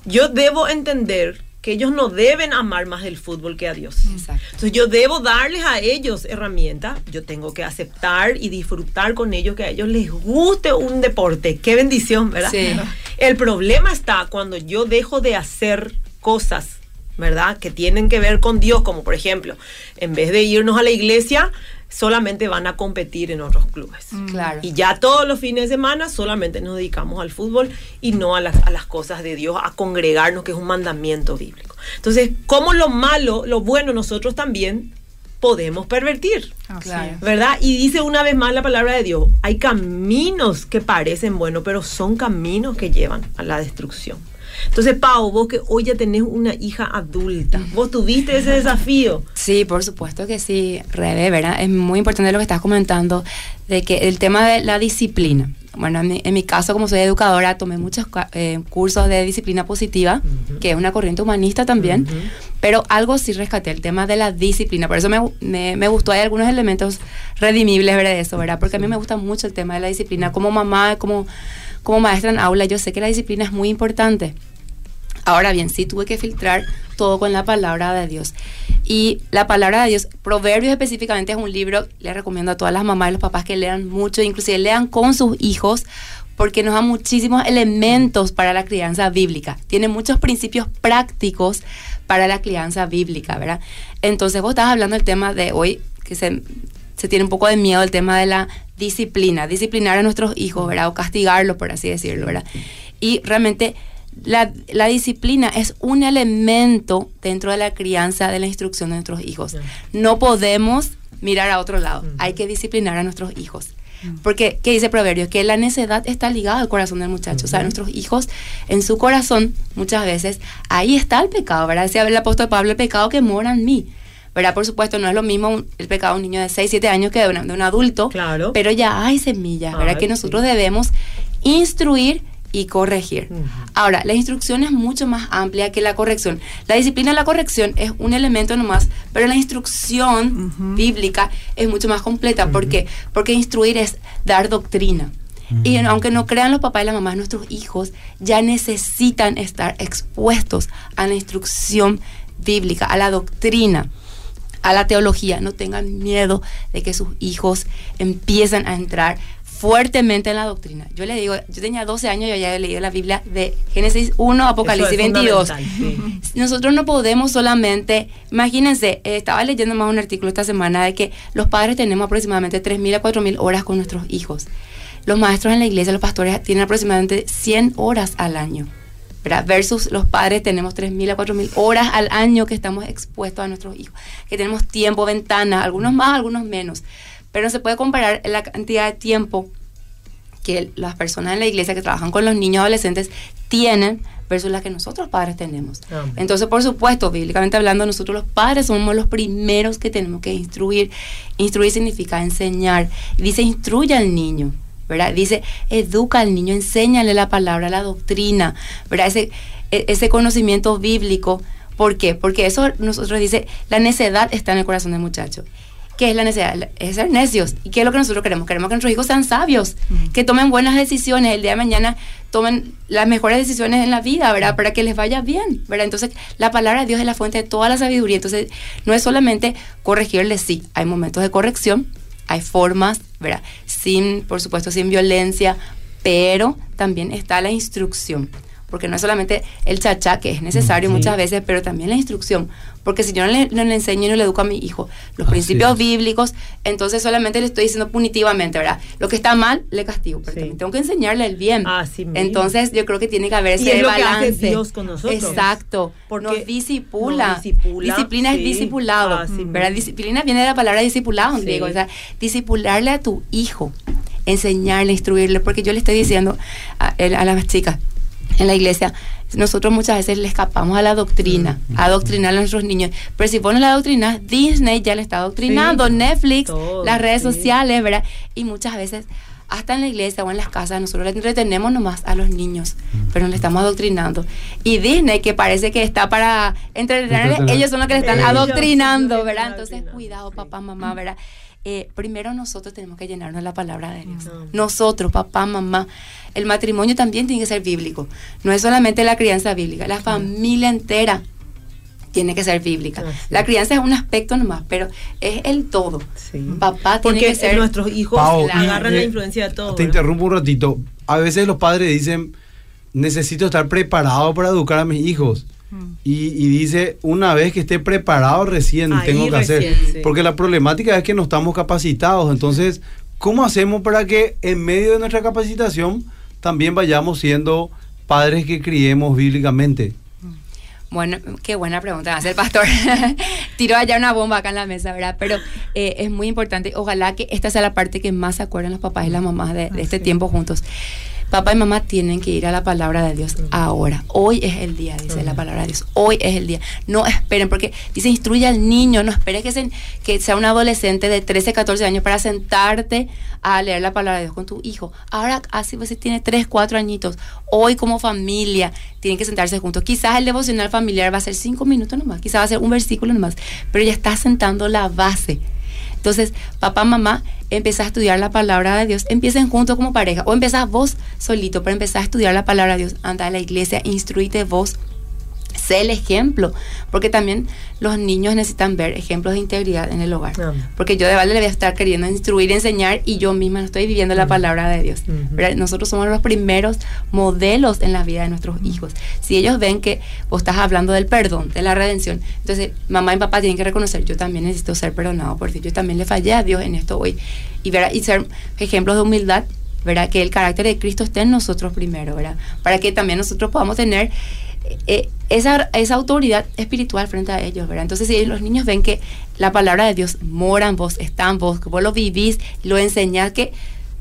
Yo debo entender que ellos no deben amar más el fútbol que a Dios. Exacto. Entonces yo debo darles a ellos herramientas, yo tengo que aceptar y disfrutar con ellos que a ellos les guste un deporte. Qué bendición, ¿verdad? Sí. El problema está cuando yo dejo de hacer cosas, ¿verdad? Que tienen que ver con Dios, como por ejemplo, en vez de irnos a la iglesia, solamente van a competir en otros clubes. Claro. Y ya todos los fines de semana solamente nos dedicamos al fútbol y no a las, a las cosas de Dios, a congregarnos, que es un mandamiento bíblico. Entonces, como lo malo, lo bueno nosotros también podemos pervertir. Claro. ¿Verdad? Y dice una vez más la palabra de Dios, hay caminos que parecen buenos, pero son caminos que llevan a la destrucción. Entonces, Pau, vos que hoy ya tenés una hija adulta, vos tuviste ese desafío. Sí, por supuesto que sí, Rebe, ¿verdad? Es muy importante lo que estás comentando de que el tema de la disciplina. Bueno, en mi, en mi caso, como soy educadora, tomé muchos eh, cursos de disciplina positiva, que es una corriente humanista también, pero algo sí rescaté, el tema de la disciplina. Por eso me, me, me gustó, hay algunos elementos redimibles ¿verdad? de eso, ¿verdad? Porque a mí me gusta mucho el tema de la disciplina. Como mamá, como, como maestra en aula, yo sé que la disciplina es muy importante. Ahora bien, sí tuve que filtrar todo con la palabra de Dios. Y la palabra de Dios, Proverbios específicamente es un libro, le recomiendo a todas las mamás y los papás que lean mucho, inclusive lean con sus hijos, porque nos da muchísimos elementos para la crianza bíblica. Tiene muchos principios prácticos para la crianza bíblica, ¿verdad? Entonces vos estás hablando del tema de hoy, que se, se tiene un poco de miedo el tema de la disciplina, disciplinar a nuestros hijos, ¿verdad? O castigarlos, por así decirlo, ¿verdad? Y realmente la, la disciplina es un elemento dentro de la crianza, de la instrucción de nuestros hijos. No podemos mirar a otro lado, hay que disciplinar a nuestros hijos. Porque, ¿qué dice Proverbios? Que la necedad está ligada al corazón del muchacho. O sea, nuestros hijos, en su corazón, muchas veces, ahí está el pecado, ¿verdad? Decía el apóstol Pablo, el pecado que mora en mí. ¿Verdad? Por supuesto, no es lo mismo un- el pecado de un niño de 6, 7 años que de, una- de un adulto. Claro. Pero ya hay semillas, ¿verdad? Ay, que nosotros debemos instruir y corregir. Ahora, la instrucción es mucho más amplia que la corrección. La disciplina de la corrección es un elemento nomás, pero la instrucción bíblica es mucho más completa. ¿Por qué? Porque instruir es dar doctrina. Y aunque no crean los papás y las mamás, nuestros hijos ya necesitan estar expuestos a la instrucción bíblica, a la doctrina, a la teología. No tengan miedo de que sus hijos empiecen a entrar fuertemente en la doctrina. Yo le digo, yo tenía 12 años y ya había leído la Biblia de Génesis 1 a Apocalipsis es 22. fundamental, sí. Nosotros no podemos solamente, imagínense, eh, estaba leyendo más un artículo esta semana de que los padres tenemos aproximadamente 3.000 a 4.000 horas con nuestros hijos. Los maestros en la iglesia, los pastores, tienen aproximadamente 100 horas al año. ¿Verdad? Versus los padres tenemos 3.000 a 4.000 horas al año que estamos expuestos a nuestros hijos, que tenemos tiempo, ventana, algunos más, algunos menos. Pero no se puede comparar la cantidad de tiempo que las personas en la iglesia que trabajan con los niños adolescentes tienen versus la que nosotros padres tenemos. Amén. Entonces, por supuesto, bíblicamente hablando, nosotros los padres somos los primeros que tenemos que instruir. Instruir significa enseñar. Dice, instruye al niño. ¿Verdad? Dice, educa al niño, enséñale la palabra, la doctrina, ¿verdad? Ese, e- ese conocimiento bíblico. ¿Por qué? Porque eso nosotros dice, la necedad está en el corazón del muchacho. ¿Qué es la necesidad? La- Es ser necios. ¿Y qué es lo que nosotros queremos? Queremos que nuestros hijos sean sabios, que tomen buenas decisiones, el día de mañana tomen las mejores decisiones en la vida, ¿verdad? Para que les vaya bien, ¿verdad? Entonces, la palabra de Dios es la fuente de toda la sabiduría. Entonces, no es solamente corregirles, sí, hay momentos de corrección, hay formas, ¿verdad? Sin, por supuesto, sin violencia, pero también está la instrucción. Porque no es solamente el chachá, que es necesario Sí. muchas veces, pero también la instrucción. Porque si yo no le, no le enseño y no le educo a mi hijo los Así principios es. bíblicos, entonces solamente le estoy diciendo punitivamente, ¿verdad? Lo que está mal, le castigo, pero Sí. también tengo que enseñarle el bien. Así mismo. entonces yo creo que tiene que haber Y ese es lo que hace balance. Dios con nosotros. Exacto. Porque nos disipula. nos disipula, Disciplina sí. es discipulado. Así ¿verdad? mismo. Disciplina viene de la palabra discipulado, Sí. Diego. O sea, disipularle a tu hijo, enseñarle, instruirle, porque yo le estoy diciendo a, a las chicas en la iglesia, nosotros muchas veces le escapamos a la doctrina, a adoctrinar a nuestros niños. Pero si no la adoctrinas, Disney ya le está adoctrinando, Sí. Netflix, Todo, las redes sí. sociales, ¿verdad? Y muchas veces hasta en la iglesia o en las casas, nosotros le entretenemos nomás a los niños, pero no le estamos adoctrinando. Y Disney, que parece que está para entretenerles, Entretener. ellos son los que le están Ellos adoctrinando, ¿verdad? Entonces, cuidado, papá, mamá, ¿verdad? Eh, primero nosotros tenemos que llenarnos de la palabra de Dios. Nosotros, papá, mamá. El matrimonio también tiene que ser bíblico. No es solamente la crianza bíblica, la familia entera tiene que ser bíblica. La crianza es un aspecto nomás, pero es el todo. Sí. Papá tiene Porque que ser nuestros hijos Pau, agarran y- la eh, influencia de todo. Te interrumpo un ratito. A veces los padres dicen, necesito estar preparado para educar a mis hijos. Y, y dice, una vez que esté preparado recién Ahí tengo que hacer. sí. Porque la problemática es que no estamos capacitados. Entonces, ¿cómo hacemos para que en medio de nuestra capacitación también vayamos siendo padres que criemos bíblicamente? Bueno, qué buena pregunta hace el pastor. Tiró allá una bomba acá en la mesa, ¿verdad? Pero eh, es muy importante. Ojalá que esta sea la parte que más se acuerdan los papás y las mamás de, de este Así. tiempo juntos. Papá y mamá tienen que ir a la palabra de Dios ahora. Hoy es el día, dice la palabra de Dios. Hoy es el día. No esperen, porque dice instruye al niño. No esperes que, se- que sea un adolescente de 13, 14 años para sentarte a leer la palabra de Dios con tu hijo. Ahora, así pues, si tiene 3, 4 añitos, hoy como familia tienen que sentarse juntos. Quizás el devocional familiar va a ser 5 minutos nomás, quizás va a ser un versículo nomás, pero ya está sentando la base. Entonces, papá, mamá, empieza a estudiar la palabra de Dios, empiecen juntos como pareja, o empezás vos solito, pero empezás a estudiar la palabra de Dios, anda a la iglesia, instruite vos, sé el ejemplo, porque también los niños necesitan ver ejemplos de integridad en el hogar. Amén. Porque yo de vale le voy a estar queriendo instruir, enseñar y yo misma no estoy viviendo la palabra de Dios. Ujú. ¿verdad? Nosotros somos los primeros modelos en la vida de nuestros hijos. Si ellos ven que vos estás hablando del perdón, de la redención, entonces mamá y papá tienen que reconocer, yo también necesito ser perdonado porque yo también le fallé a Dios en esto hoy. Y, y ser ejemplos de humildad, ¿verdad? Que el carácter de Cristo esté en nosotros primero, ¿verdad? Para que también nosotros podamos tener eh, esa, esa autoridad espiritual frente a ellos, ¿verdad? Entonces, si los niños ven que la palabra de Dios mora en vos, está en vos, que vos lo vivís, lo enseñás, que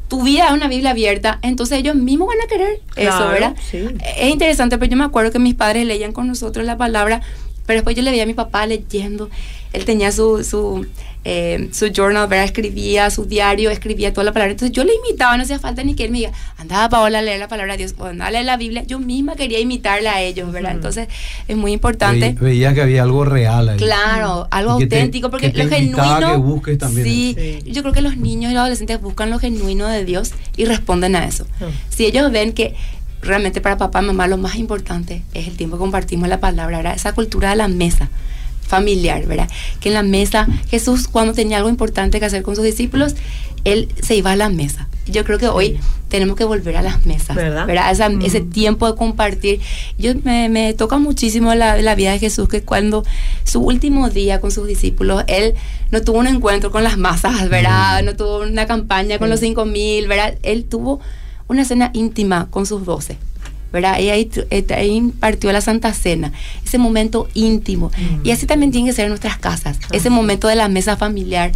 tu vida es una Biblia abierta, entonces ellos mismos van a querer eso, ¿verdad? sí. Es interesante, pero yo me acuerdo que mis padres leían con nosotros la palabra, pero después yo le veía a mi papá leyendo, él tenía su, su, eh, su journal, ¿verdad? Escribía su diario, escribía toda la palabra, entonces yo le imitaba, no hacía falta ni que él me diga, andaba Paola a leer la palabra de Dios, o andaba a leer la Biblia, yo misma quería imitarle a ellos, ¿verdad? Entonces es muy importante. Ve- veía que había algo real ahí. Claro, algo te- auténtico, porque lo genuino. que busques también. Sí. yo creo que los niños y los adolescentes buscan lo genuino de Dios y responden a eso. Ah. Si ellos ven que realmente para papá y mamá lo más importante es el tiempo que compartimos la palabra, ¿verdad? esa cultura de la mesa familiar, ¿verdad? Que en la mesa Jesús cuando tenía algo importante que hacer con sus discípulos, él se iba a la mesa. Yo creo que hoy tenemos que volver a las mesas, ¿Verdad? Esa- Mm. Ese tiempo de compartir. Yo me, me toca muchísimo la, la vida de Jesús que cuando su último día con sus discípulos, él no tuvo un encuentro con las masas, ¿verdad? No tuvo una campaña con los cinco mil, ¿verdad? Él tuvo una cena íntima con sus doce. ¿Verdad? Y ahí, tr- eh, ahí impartió la Santa Cena, ese momento íntimo. Y así también tiene que ser en nuestras casas, ese momento de la mesa familiar,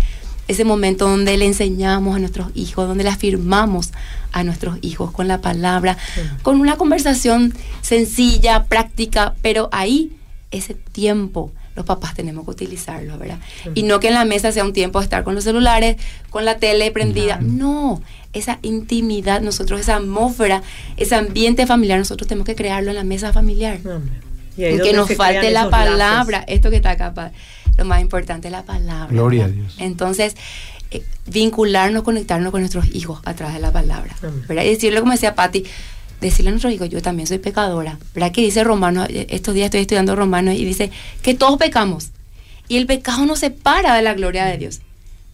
ese momento donde le enseñamos a nuestros hijos, donde le afirmamos a nuestros hijos con la palabra, con una conversación sencilla, práctica, pero ahí ese tiempo los papás tenemos que utilizarlo, ¿verdad? Y no que en la mesa sea un tiempo de estar con los celulares, con la tele prendida. No, esa intimidad, nosotros, esa atmósfera, ese ambiente familiar, nosotros tenemos que crearlo en la mesa familiar. Amén. Y ahí Y que nos falte la palabra, lazos. esto que está acá, lo más importante es la palabra. Gloria a. Dios. Entonces, eh, vincularnos, conectarnos con nuestros hijos a través de la palabra. ¿verdad? Y decirle, como decía Patti, decirle a nuestros hijos, yo también soy pecadora. ¿Verdad que dice Romanos, eh, estos días estoy estudiando Romanos y dice que todos pecamos. Y el pecado nos separa de la gloria de Dios.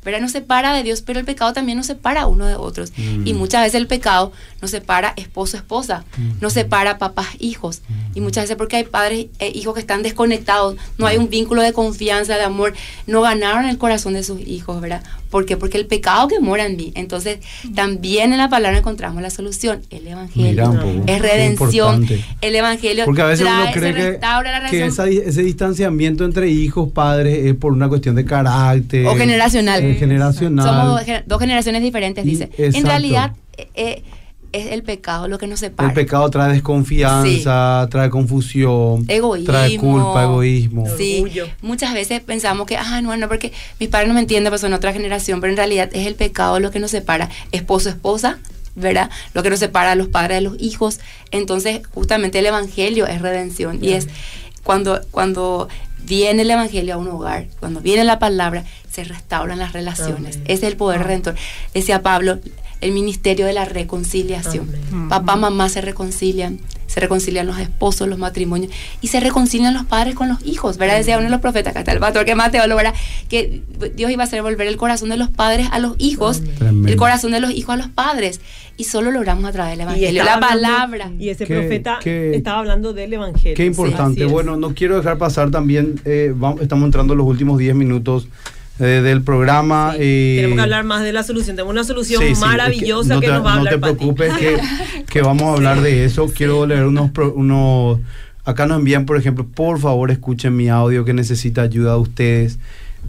¿verdad? Nos separa de Dios, pero el pecado también nos separa uno de otros. Mm. Y muchas veces el pecado nos separa esposo, esposa, Mm. nos separa papás, hijos. Y muchas veces porque hay padres e hijos que están desconectados, no hay un vínculo de confianza, de amor, no ganaron el corazón de sus hijos, ¿verdad? ¿Por qué? Porque el pecado que mora en mí. Entonces, también en la palabra encontramos la solución, el Evangelio. Poco, es redención. El Evangelio Porque a veces uno trae, cree se que, restaura la que esa- ese distanciamiento entre hijos, padres, es por una cuestión de carácter. O generacional. eh, generacional. Somos dos, gener- dos generaciones diferentes, Y- dice. exacto. En realidad, eh, eh, es el pecado lo que nos separa. El pecado trae desconfianza, trae confusión, Egoísmo. trae culpa, egoísmo. Sí, Orgullo. muchas veces pensamos que, ah, no, no, porque mis padres no me entienden, pues son otra generación, pero en realidad es el pecado lo que nos separa, esposo, esposa, ¿verdad? Lo que nos separa a los padres de los hijos. Entonces, justamente el Evangelio es redención y es cuando, cuando viene el Evangelio a un hogar, cuando viene la palabra, se restauran las relaciones. Amén. Ese es el poder redentor. Decía Pablo, el ministerio de la reconciliación. Amén. Papá, mamá se reconcilian, se reconcilian los esposos, los matrimonios, y se reconcilian los padres con los hijos, ¿verdad? Decía uno de los profetas, acá está el pastor que Mateo, ¿verdad? Que Dios iba a hacer volver el corazón de los padres a los hijos, Amén. El corazón de los hijos a los padres, y solo logramos a través del Evangelio, la hablando- palabra. Y ese Qué- profeta qué- estaba hablando del evangelio. Qué importante. Bueno, no quiero dejar pasar también, eh, vamos- estamos entrando en los últimos 10 minutos del programa. Sí, Tenemos que hablar más de la solución. Tenemos una solución sí, sí, es maravillosa no que, te, nos va a no hablar te Pati. preocupes que, que vamos a hablar de eso. Quiero leer unos, unos... Acá nos envían, por ejemplo, por favor escuchen mi audio que necesita ayuda de ustedes.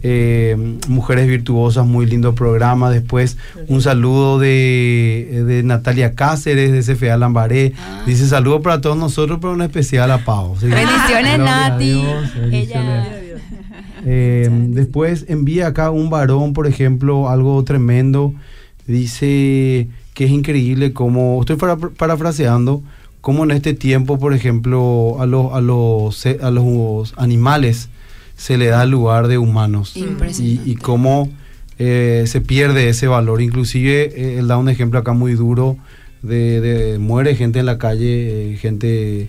Eh, Mujeres Virtuosas, muy lindo programa. Después un saludo de, de Natalia Cáceres, de CFA Lambaré. Ah. Dice saludo para todos nosotros, pero en especial a Pau. Sí. Bendiciones, Gloria a Nati. Dios, bendiciones. Ella- Eh, después envía acá un varón, por ejemplo, algo tremendo. Dice que es increíble cómo, estoy para- parafraseando, cómo en este tiempo, por ejemplo, a los, a los, a los animales se le da el lugar de humanos. Y, Impresionante. y cómo eh, se pierde ese valor. Inclusive, eh, él da un ejemplo acá muy duro de, de muere gente en la calle, gente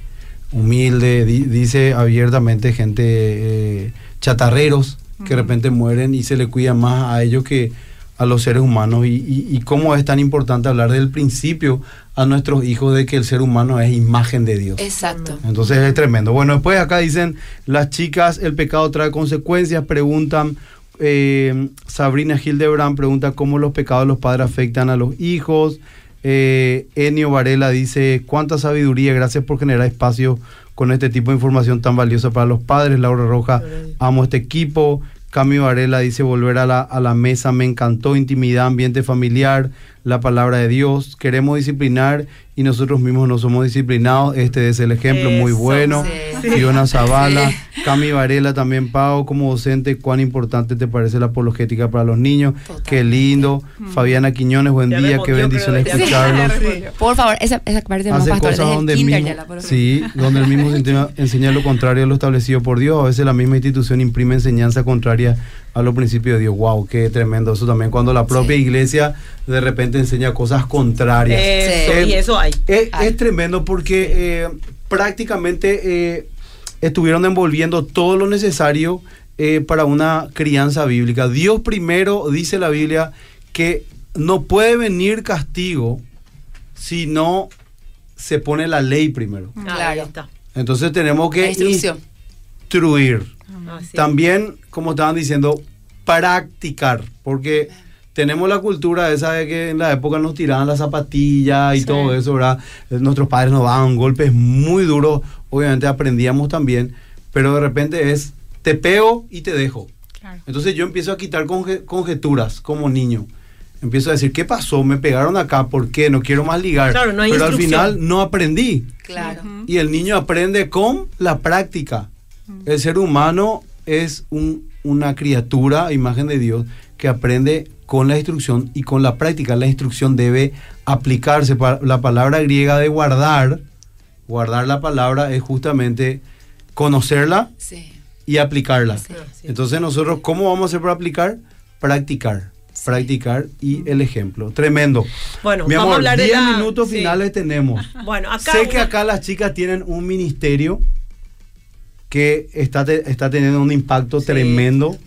humilde, di- dice abiertamente gente chatarreros que de repente mueren y se le cuida más a ellos que a los seres humanos y, y, y cómo es tan importante hablar del principio a nuestros hijos de que el ser humano es imagen de Dios. Exacto. Entonces es tremendo. Bueno, después acá dicen, las chicas, el pecado trae consecuencias, preguntan, eh, Sabrina Hildebrand pregunta cómo los pecados de los padres afectan a los hijos. Eh, Enio Varela dice, cuánta sabiduría, gracias por generar espacio con este tipo de información tan valiosa para los padres. Laura Roja, amo este equipo. Cami Varela dice, volver a la, a la mesa, me encantó, intimidad, ambiente familiar, la palabra de Dios. Queremos disciplinar y nosotros mismos no somos disciplinados. Este es el ejemplo muy Eso, bueno. sí. Fiona Zavala, Cami Varela también, Pau, como docente, cuán importante te parece la apologética para los niños. Totalmente. Qué lindo. Fabiana Quiñones, buen Ya día, qué bendición escucharlos. Sí. Por favor, esa, esa parte de Hace pastor cosas donde el mismo, ya la por- sí, donde el mismo enseña, enseña lo contrario a lo establecido por Dios. A veces la misma institución imprime enseñanza contraria a los principios de Dios. Wow, qué tremendo eso también. Cuando la propia Sí. iglesia de repente enseña cosas contrarias. Eso, Eh, y eso hay. Es, Ay. es tremendo porque eh, prácticamente eh, estuvieron envolviendo todo lo necesario eh, para una crianza bíblica. Dios primero dice la Biblia que no puede venir castigo si no se pone la ley primero. Ahí Claro. está. Entonces tenemos que instruir. También, como estaban diciendo, practicar, porque tenemos la cultura esa de que en la época nos tiraban las zapatillas y Sí. todo eso, ¿verdad? Nuestros padres nos daban golpes muy duros, obviamente aprendíamos también, pero de repente es, te pego y te dejo. Claro. Entonces yo empiezo a quitar conje- conjeturas como niño. Empiezo a decir, ¿qué pasó? Me pegaron acá, ¿por qué? No quiero más ligar. Claro, no hay pero al final no aprendí. Claro. Ujú. Y el niño aprende con la práctica. El ser humano es un- una criatura, imagen de Dios, que aprende con la instrucción y con la práctica. La instrucción debe aplicarse. La palabra griega de guardar, guardar la palabra es justamente conocerla Sí. y aplicarla. Sí. Entonces nosotros, ¿cómo vamos a hacer para aplicar? Practicar. Practicar y el ejemplo. Tremendo. Bueno, Mi vamos amor, a hablar de 10 la- minutos finales tenemos. Bueno, acá. Sé que acá las chicas tienen un ministerio que está, te- está teniendo un impacto Sí. tremendo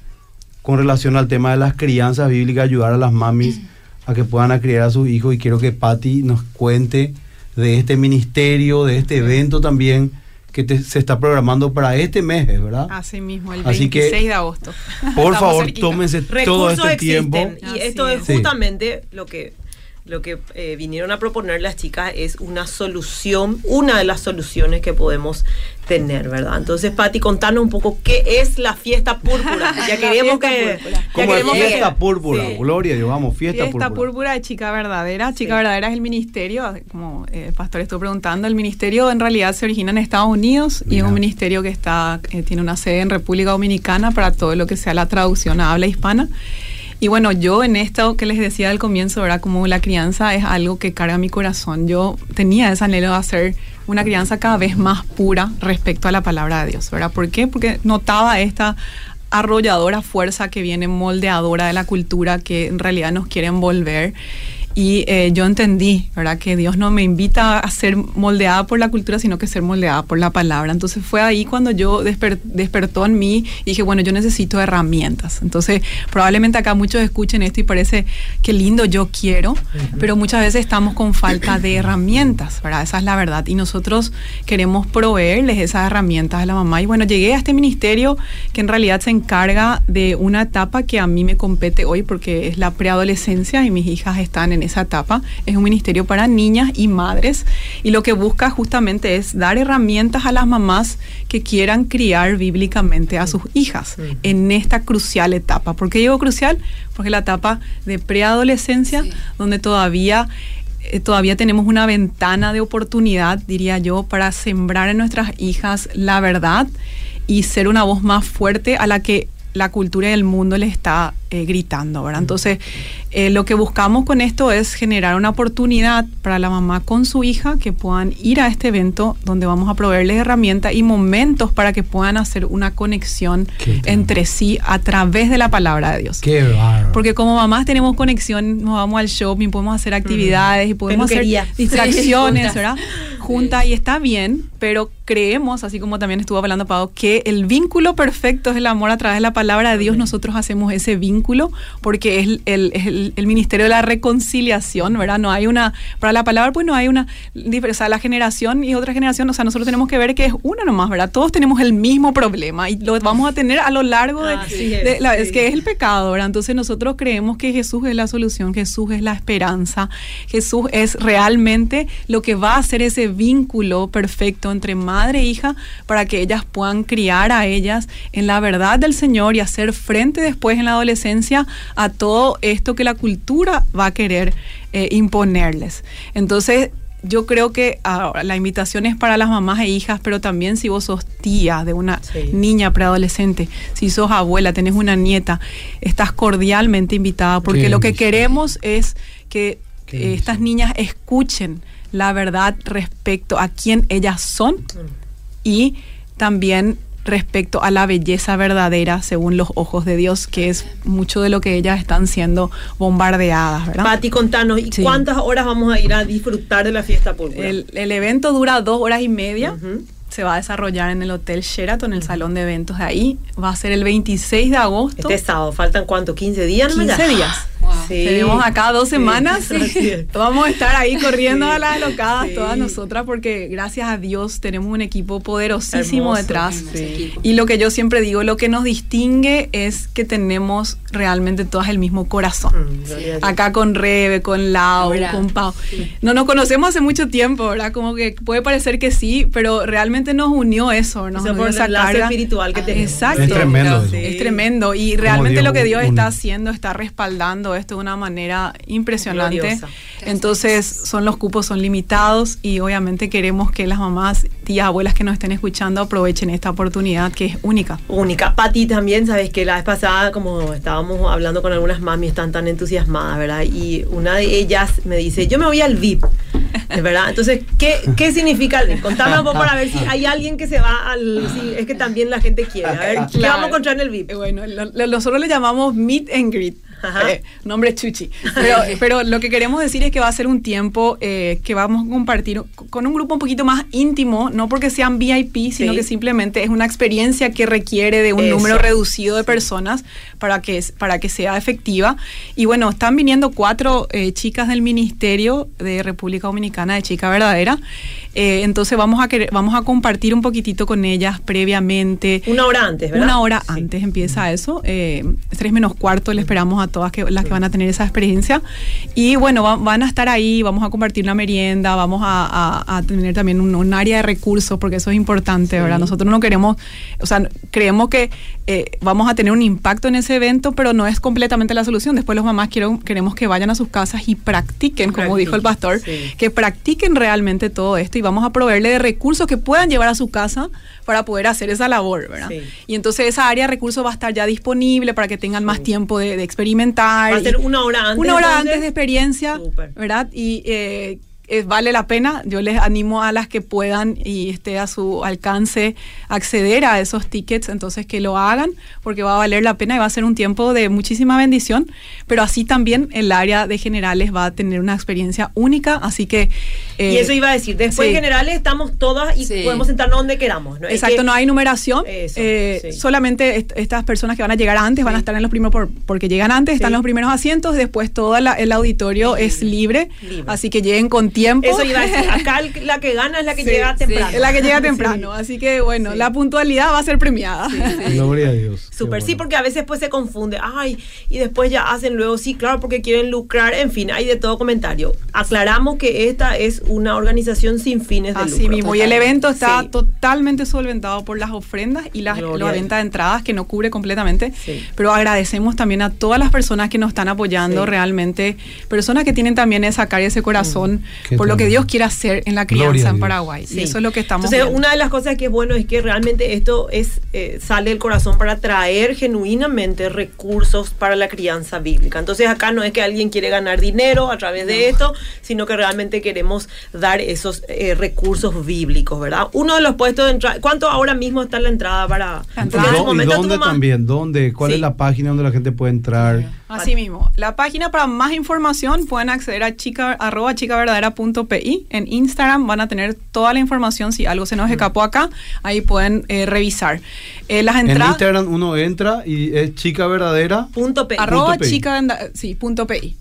con relación al tema de las crianzas bíblicas, ayudar a las mamis a que puedan criar a sus hijos. Y quiero que Patti nos cuente de este ministerio, de este evento también que te- se está programando para este mes, ¿verdad? Así mismo, el Así que, 26 de agosto. Por Estamos favor, cerquita. tómense todo este existen tiempo. y Así esto es es. Sí. justamente lo que lo que eh, vinieron a proponer las chicas es una solución, una de las soluciones que podemos tener, ¿verdad? Entonces, Pati, contanos un poco qué es la fiesta púrpura. Ya queremos que... Como fiesta púrpura, gloria Dios, vamos, fiesta, fiesta púrpura. de Chica Verdadera. Chica Verdadera es el ministerio, como el pastor estuvo preguntando, el ministerio en realidad se origina en Estados Unidos y es un ministerio que está eh, tiene una sede en República Dominicana para todo lo que sea la traducción a habla hispana. Y bueno, yo en esto que les decía al comienzo, ¿verdad? Como la crianza es algo que carga mi corazón. Yo tenía ese anhelo de hacer una crianza cada vez más pura respecto a la palabra de Dios, ¿verdad? ¿Por qué? Porque notaba esta arrolladora fuerza que viene moldeadora de la cultura que en realidad nos quiere envolver y eh, yo entendí, ¿verdad? Que Dios no me invita a ser moldeada por la cultura, sino que ser moldeada por la palabra. Entonces fue ahí cuando yo despertó en mí y dije, bueno, yo necesito herramientas. Entonces probablemente acá muchos escuchen esto y parece que lindo, yo quiero, pero muchas veces estamos con falta de herramientas, ¿verdad? Esa es la verdad. Y nosotros queremos proveerles esas herramientas a la mamá. Y bueno, llegué a este ministerio que en realidad se encarga de una etapa que a mí me compete hoy porque es la preadolescencia y mis hijas están en esa etapa. Es un ministerio para niñas y madres y lo que busca justamente es dar herramientas a las mamás que quieran criar bíblicamente a sus hijas en esta crucial etapa. ¿Por qué digo crucial? Porque la etapa de preadolescencia, donde todavía eh, todavía tenemos una ventana de oportunidad, diría yo, para sembrar en nuestras hijas la verdad y ser una voz más fuerte a la que la cultura y el mundo le está eh, gritando, ¿verdad? Entonces, eh, lo que buscamos con esto es generar una oportunidad para la mamá con su hija que puedan ir a este evento donde vamos a proveerles herramientas y momentos para que puedan hacer una conexión entre sí a través de la palabra de Dios. Qué Porque como mamás tenemos conexión, nos vamos al shopping, podemos hacer actividades y podemos hacer distracciones, ¿verdad? Juntas y está bien, pero creemos, así como también estuvo hablando Pau, que el vínculo perfecto es el amor a través de la palabra de Dios. Nosotros hacemos ese vínculo porque es el, el, ministerio de la reconciliación, ¿verdad? No hay una, para la palabra pues no hay una, o sea, la generación y otra generación, o sea, nosotros tenemos que ver que es una nomás, ¿verdad? Todos tenemos el mismo problema y lo vamos a tener a lo largo de, la, es que es el pecado, ¿verdad? Entonces nosotros creemos que Jesús es la solución, Jesús es la esperanza, Jesús es realmente lo que va a hacer ese vínculo perfecto entre madre e hija para que ellas puedan criar a ellas en la verdad del Señor y hacer frente después en la adolescencia a todo esto que la cultura va a querer eh, imponerles. Entonces, yo creo que ahora, la invitación es para las mamás e hijas, pero también si vos sos tía de una niña preadolescente, si sos abuela, tenés una nieta, estás cordialmente invitada, porque lo que queremos es que estas niñas escuchen la verdad respecto a quién ellas son y también respecto a la belleza verdadera según los ojos de Dios, que es mucho de lo que ellas están siendo bombardeadas, ¿verdad? Pati, contanos, ¿y cuántas horas vamos a ir a disfrutar de la fiesta pública? El, evento dura dos horas y media. Se va a desarrollar en el Hotel Sheraton, el salón de eventos de ahí. Va a ser el 26 de agosto. Este sábado, ¿faltan cuánto? ¿15 días? 15 días. Tenemos acá dos semanas. Vamos a estar ahí corriendo a las alocadas todas nosotras porque gracias a Dios tenemos un equipo poderosísimo detrás. Y lo que yo siempre digo, lo que nos distingue es que tenemos realmente todas el mismo corazón. Mm, acá con Rebe, con Lau, con Pau. No nos conocemos hace mucho tiempo, ¿verdad? Como que puede parecer que sí, pero realmente nos unió eso, nos unió esa carga espiritual que tenemos. Exacto. Es tremendo. Es tremendo. Y realmente lo que Dios está haciendo está respaldando esto de una manera impresionante. Entonces, son los cupos son limitados y obviamente queremos que las mamás, tías, abuelas que nos estén escuchando aprovechen esta oportunidad que es única. Única. Pati también, sabes que la vez pasada, como estábamos hablando con algunas mami, están tan entusiasmadas, ¿verdad? Y una de ellas me dice, yo me voy al VIP, ¿verdad? Entonces, ¿qué, qué significa el VIP? Contame un poco para ver si hay alguien que se va al... Si es que también la gente quiere. A ver, ¿qué vamos a encontrar en el VIP? Bueno, nosotros le llamamos Meet and Greet. Eh, nombre Chuchi. Pero, lo que queremos decir es que va a ser un tiempo eh, que vamos a compartir con un grupo un poquito más íntimo, no porque sean VIP, sino que simplemente es una experiencia que requiere de un número reducido de personas para que, para que sea efectiva. Y bueno, están viniendo cuatro eh, chicas del Ministerio de República Dominicana de Chica Verdadera. entonces vamos a, querer, vamos a compartir un poquitito con ellas previamente. Una hora antes, ¿verdad? Una hora antes empieza eso. tres menos cuarto le esperamos a todas que, las que van a tener esa experiencia. Y bueno, va- van a estar ahí, vamos a compartir una merienda, vamos a, a- a tener también un, un área de recursos, porque eso es importante, ¿verdad? Nosotros no queremos, o sea, creemos que eh, vamos a tener un impacto en ese evento, pero no es completamente la solución. Después los mamás quiero- queremos que vayan a sus casas y practiquen, como dijo el pastor, sí. que practiquen realmente todo esto y vamos a proveerle de recursos que puedan llevar a su casa para poder hacer esa labor, ¿verdad? Sí. Y entonces esa área de recursos va a estar ya disponible para que tengan más tiempo de, de experimentar. Va a y- ser una hora antes, Una hora antes de experiencia. ¿verdad? Y eh, eh, vale la pena. Yo les animo a las que puedan y esté a su alcance acceder a esos tickets, entonces que lo hagan, porque va a valer la pena y va a ser un tiempo de muchísima bendición. Pero así también el área de generales va a tener una experiencia única, así que... eh, y eso iba a decir, después sí. en generales estamos todas y Sí. podemos sentarnos donde queramos. ¿no? Es Exacto, que- no hay numeración. Eso, eh, sí. Solamente est- estas personas que van a llegar antes van a estar en los primeros por- porque llegan antes, están los primeros asientos, después todo la- el auditorio es libre, Libre. así que lleguen con tiempo. Eso iba a decir, acá la que gana es la que Sí, llega sí, temprano. es la que llega temprano, así que bueno, la puntualidad va a ser premiada. Gloria a Dios. Súper, sí, porque a veces pues se confunde, ay, y después ya hacen luego, sí, claro, porque quieren lucrar, en fin, hay de todo comentario. Aclaramos que esta es una organización sin fines de Así lucro. mismo, y el evento está Sí. totalmente solventado por las ofrendas y las, Gloria la venta de entradas que no cubre completamente, Sí. pero agradecemos también a todas las personas que nos están apoyando Sí. realmente, personas que tienen también esa cara y ese corazón por lo que. Dios quiere hacer en la crianza en. Paraguay. Sí. Y eso es lo que estamos Entonces, viendo. una de las cosas que es bueno es que realmente esto es eh, sale del corazón para traer genuinamente recursos para la crianza bíblica. Entonces, acá no es que alguien quiere ganar dinero a través de esto, sino que realmente queremos dar esos eh, recursos bíblicos, ¿verdad? Uno de los puestos de entrada, ¿cuánto ahora mismo está la entrada para La entrada. en ¿Y su dó- ¿Y momento tu dónde también? ¿Dónde? ¿Cuál Sí. es la página donde la gente puede entrar? Así mismo, la página para más información pueden acceder a chica, arroba chicaverdadera.pi. En Instagram van a tener toda la información. Si algo se nos escapó acá, ahí pueden eh, revisar. Eh, las En entradas. Instagram uno entra y es chica verdadera. Punto P. arroba Punto PI. chica sí, punto PI.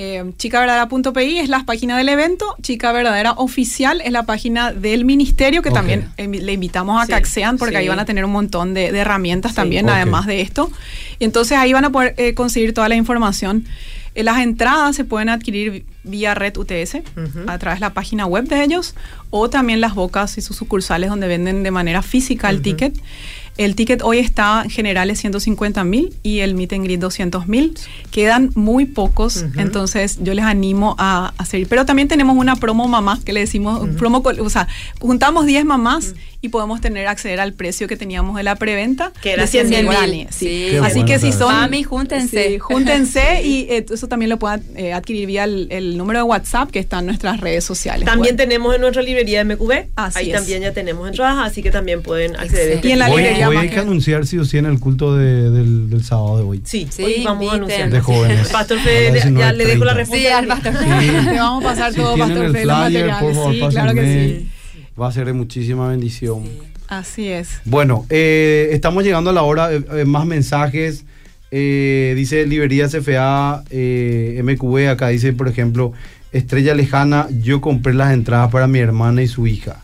Eh, chicaverdadera.pi es la página del evento, Chica Verdadera Oficial es la página del ministerio, que también eh, le invitamos a Sí, que accedan porque sí. ahí van a tener un montón de, de herramientas Sí. también, además de esto. Y entonces ahí van a poder eh, conseguir toda la información. Eh, las entradas se pueden adquirir vía Red UTS a través de la página web de ellos o también las bocas y sus sucursales donde venden de manera física el ticket. El ticket hoy está en generales 150 mil y el meet and greet 200 mil. Quedan muy pocos, entonces yo les animo a, a seguir. Pero también tenemos una promo mamá que le decimos, promo, o sea, juntamos 10 mamás y podemos tener acceder al precio que teníamos de la preventa. Que era de 100 100.000. guaraníes. Sí. Sí. Así bueno que si son... Mami, júntense. Sí, júntense y eh, eso también lo pueden eh, adquirir vía el, el número de WhatsApp que está en nuestras redes sociales. También Bueno. tenemos en nuestra librería de MQB. Así Ahí es. también ya tenemos entradas, así que también pueden acceder. Y en la librería hoy más hay que que- anunciar sí o sí en el culto de- del, del sábado de hoy. Sí, Sí, hoy vamos a inviten. anunciar. De jóvenes. Pastor A Fede, las ya le dejo la 19:30. responsabilidad. Sí, al pastor. Sí. Te vamos a pasar Si todo, Pastor el Fede, los flyer, por materiales. favor, Sí, claro que sí. Va a ser de muchísima bendición. Así es. Bueno, eh, estamos llegando a la hora, eh, eh, más mensajes. Eh, dice Librería CFA, eh, MQB, acá dice, por ejemplo, Estrella Lejana, yo compré las entradas para mi hermana y su hija.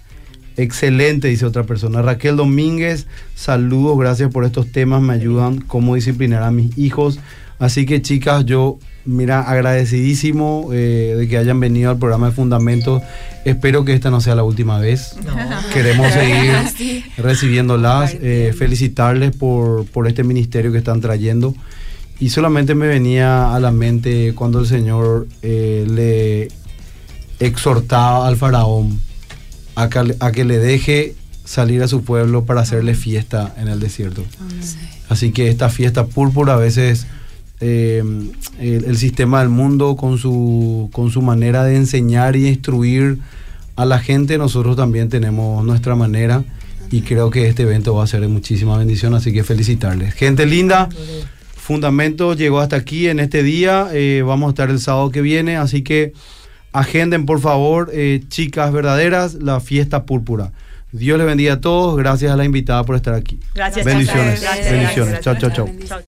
Excelente, dice otra persona. Raquel Domínguez, saludos, gracias por estos temas, me ayudan cómo disciplinar a mis hijos. Así que chicas, yo, mira, agradecidísimo eh, de que hayan venido al programa de Fundamentos. Espero que esta no sea la última vez. No. Queremos seguir Sí. recibiéndolas, eh, felicitarles por, por este ministerio que están trayendo. Y solamente me venía a la mente cuando el Señor eh, le exhortaba al faraón a que, a que le deje salir a su pueblo para hacerle fiesta en el desierto. Así que esta fiesta púrpura a veces eh, el, el sistema del mundo con su, con su manera de enseñar y instruir a la gente, nosotros también tenemos nuestra manera y creo que este evento va a ser de muchísima bendición, así que felicitarles. Gente linda, Fundamento llegó hasta aquí en este día, eh, vamos a estar el sábado que viene, así que agenden por favor, eh, chicas verdaderas, la fiesta púrpura. Dios les bendiga a todos, gracias a la invitada por estar aquí. Gracias, Bendiciones. Gracias, bendiciones. gracias, Chao, chao. Chao.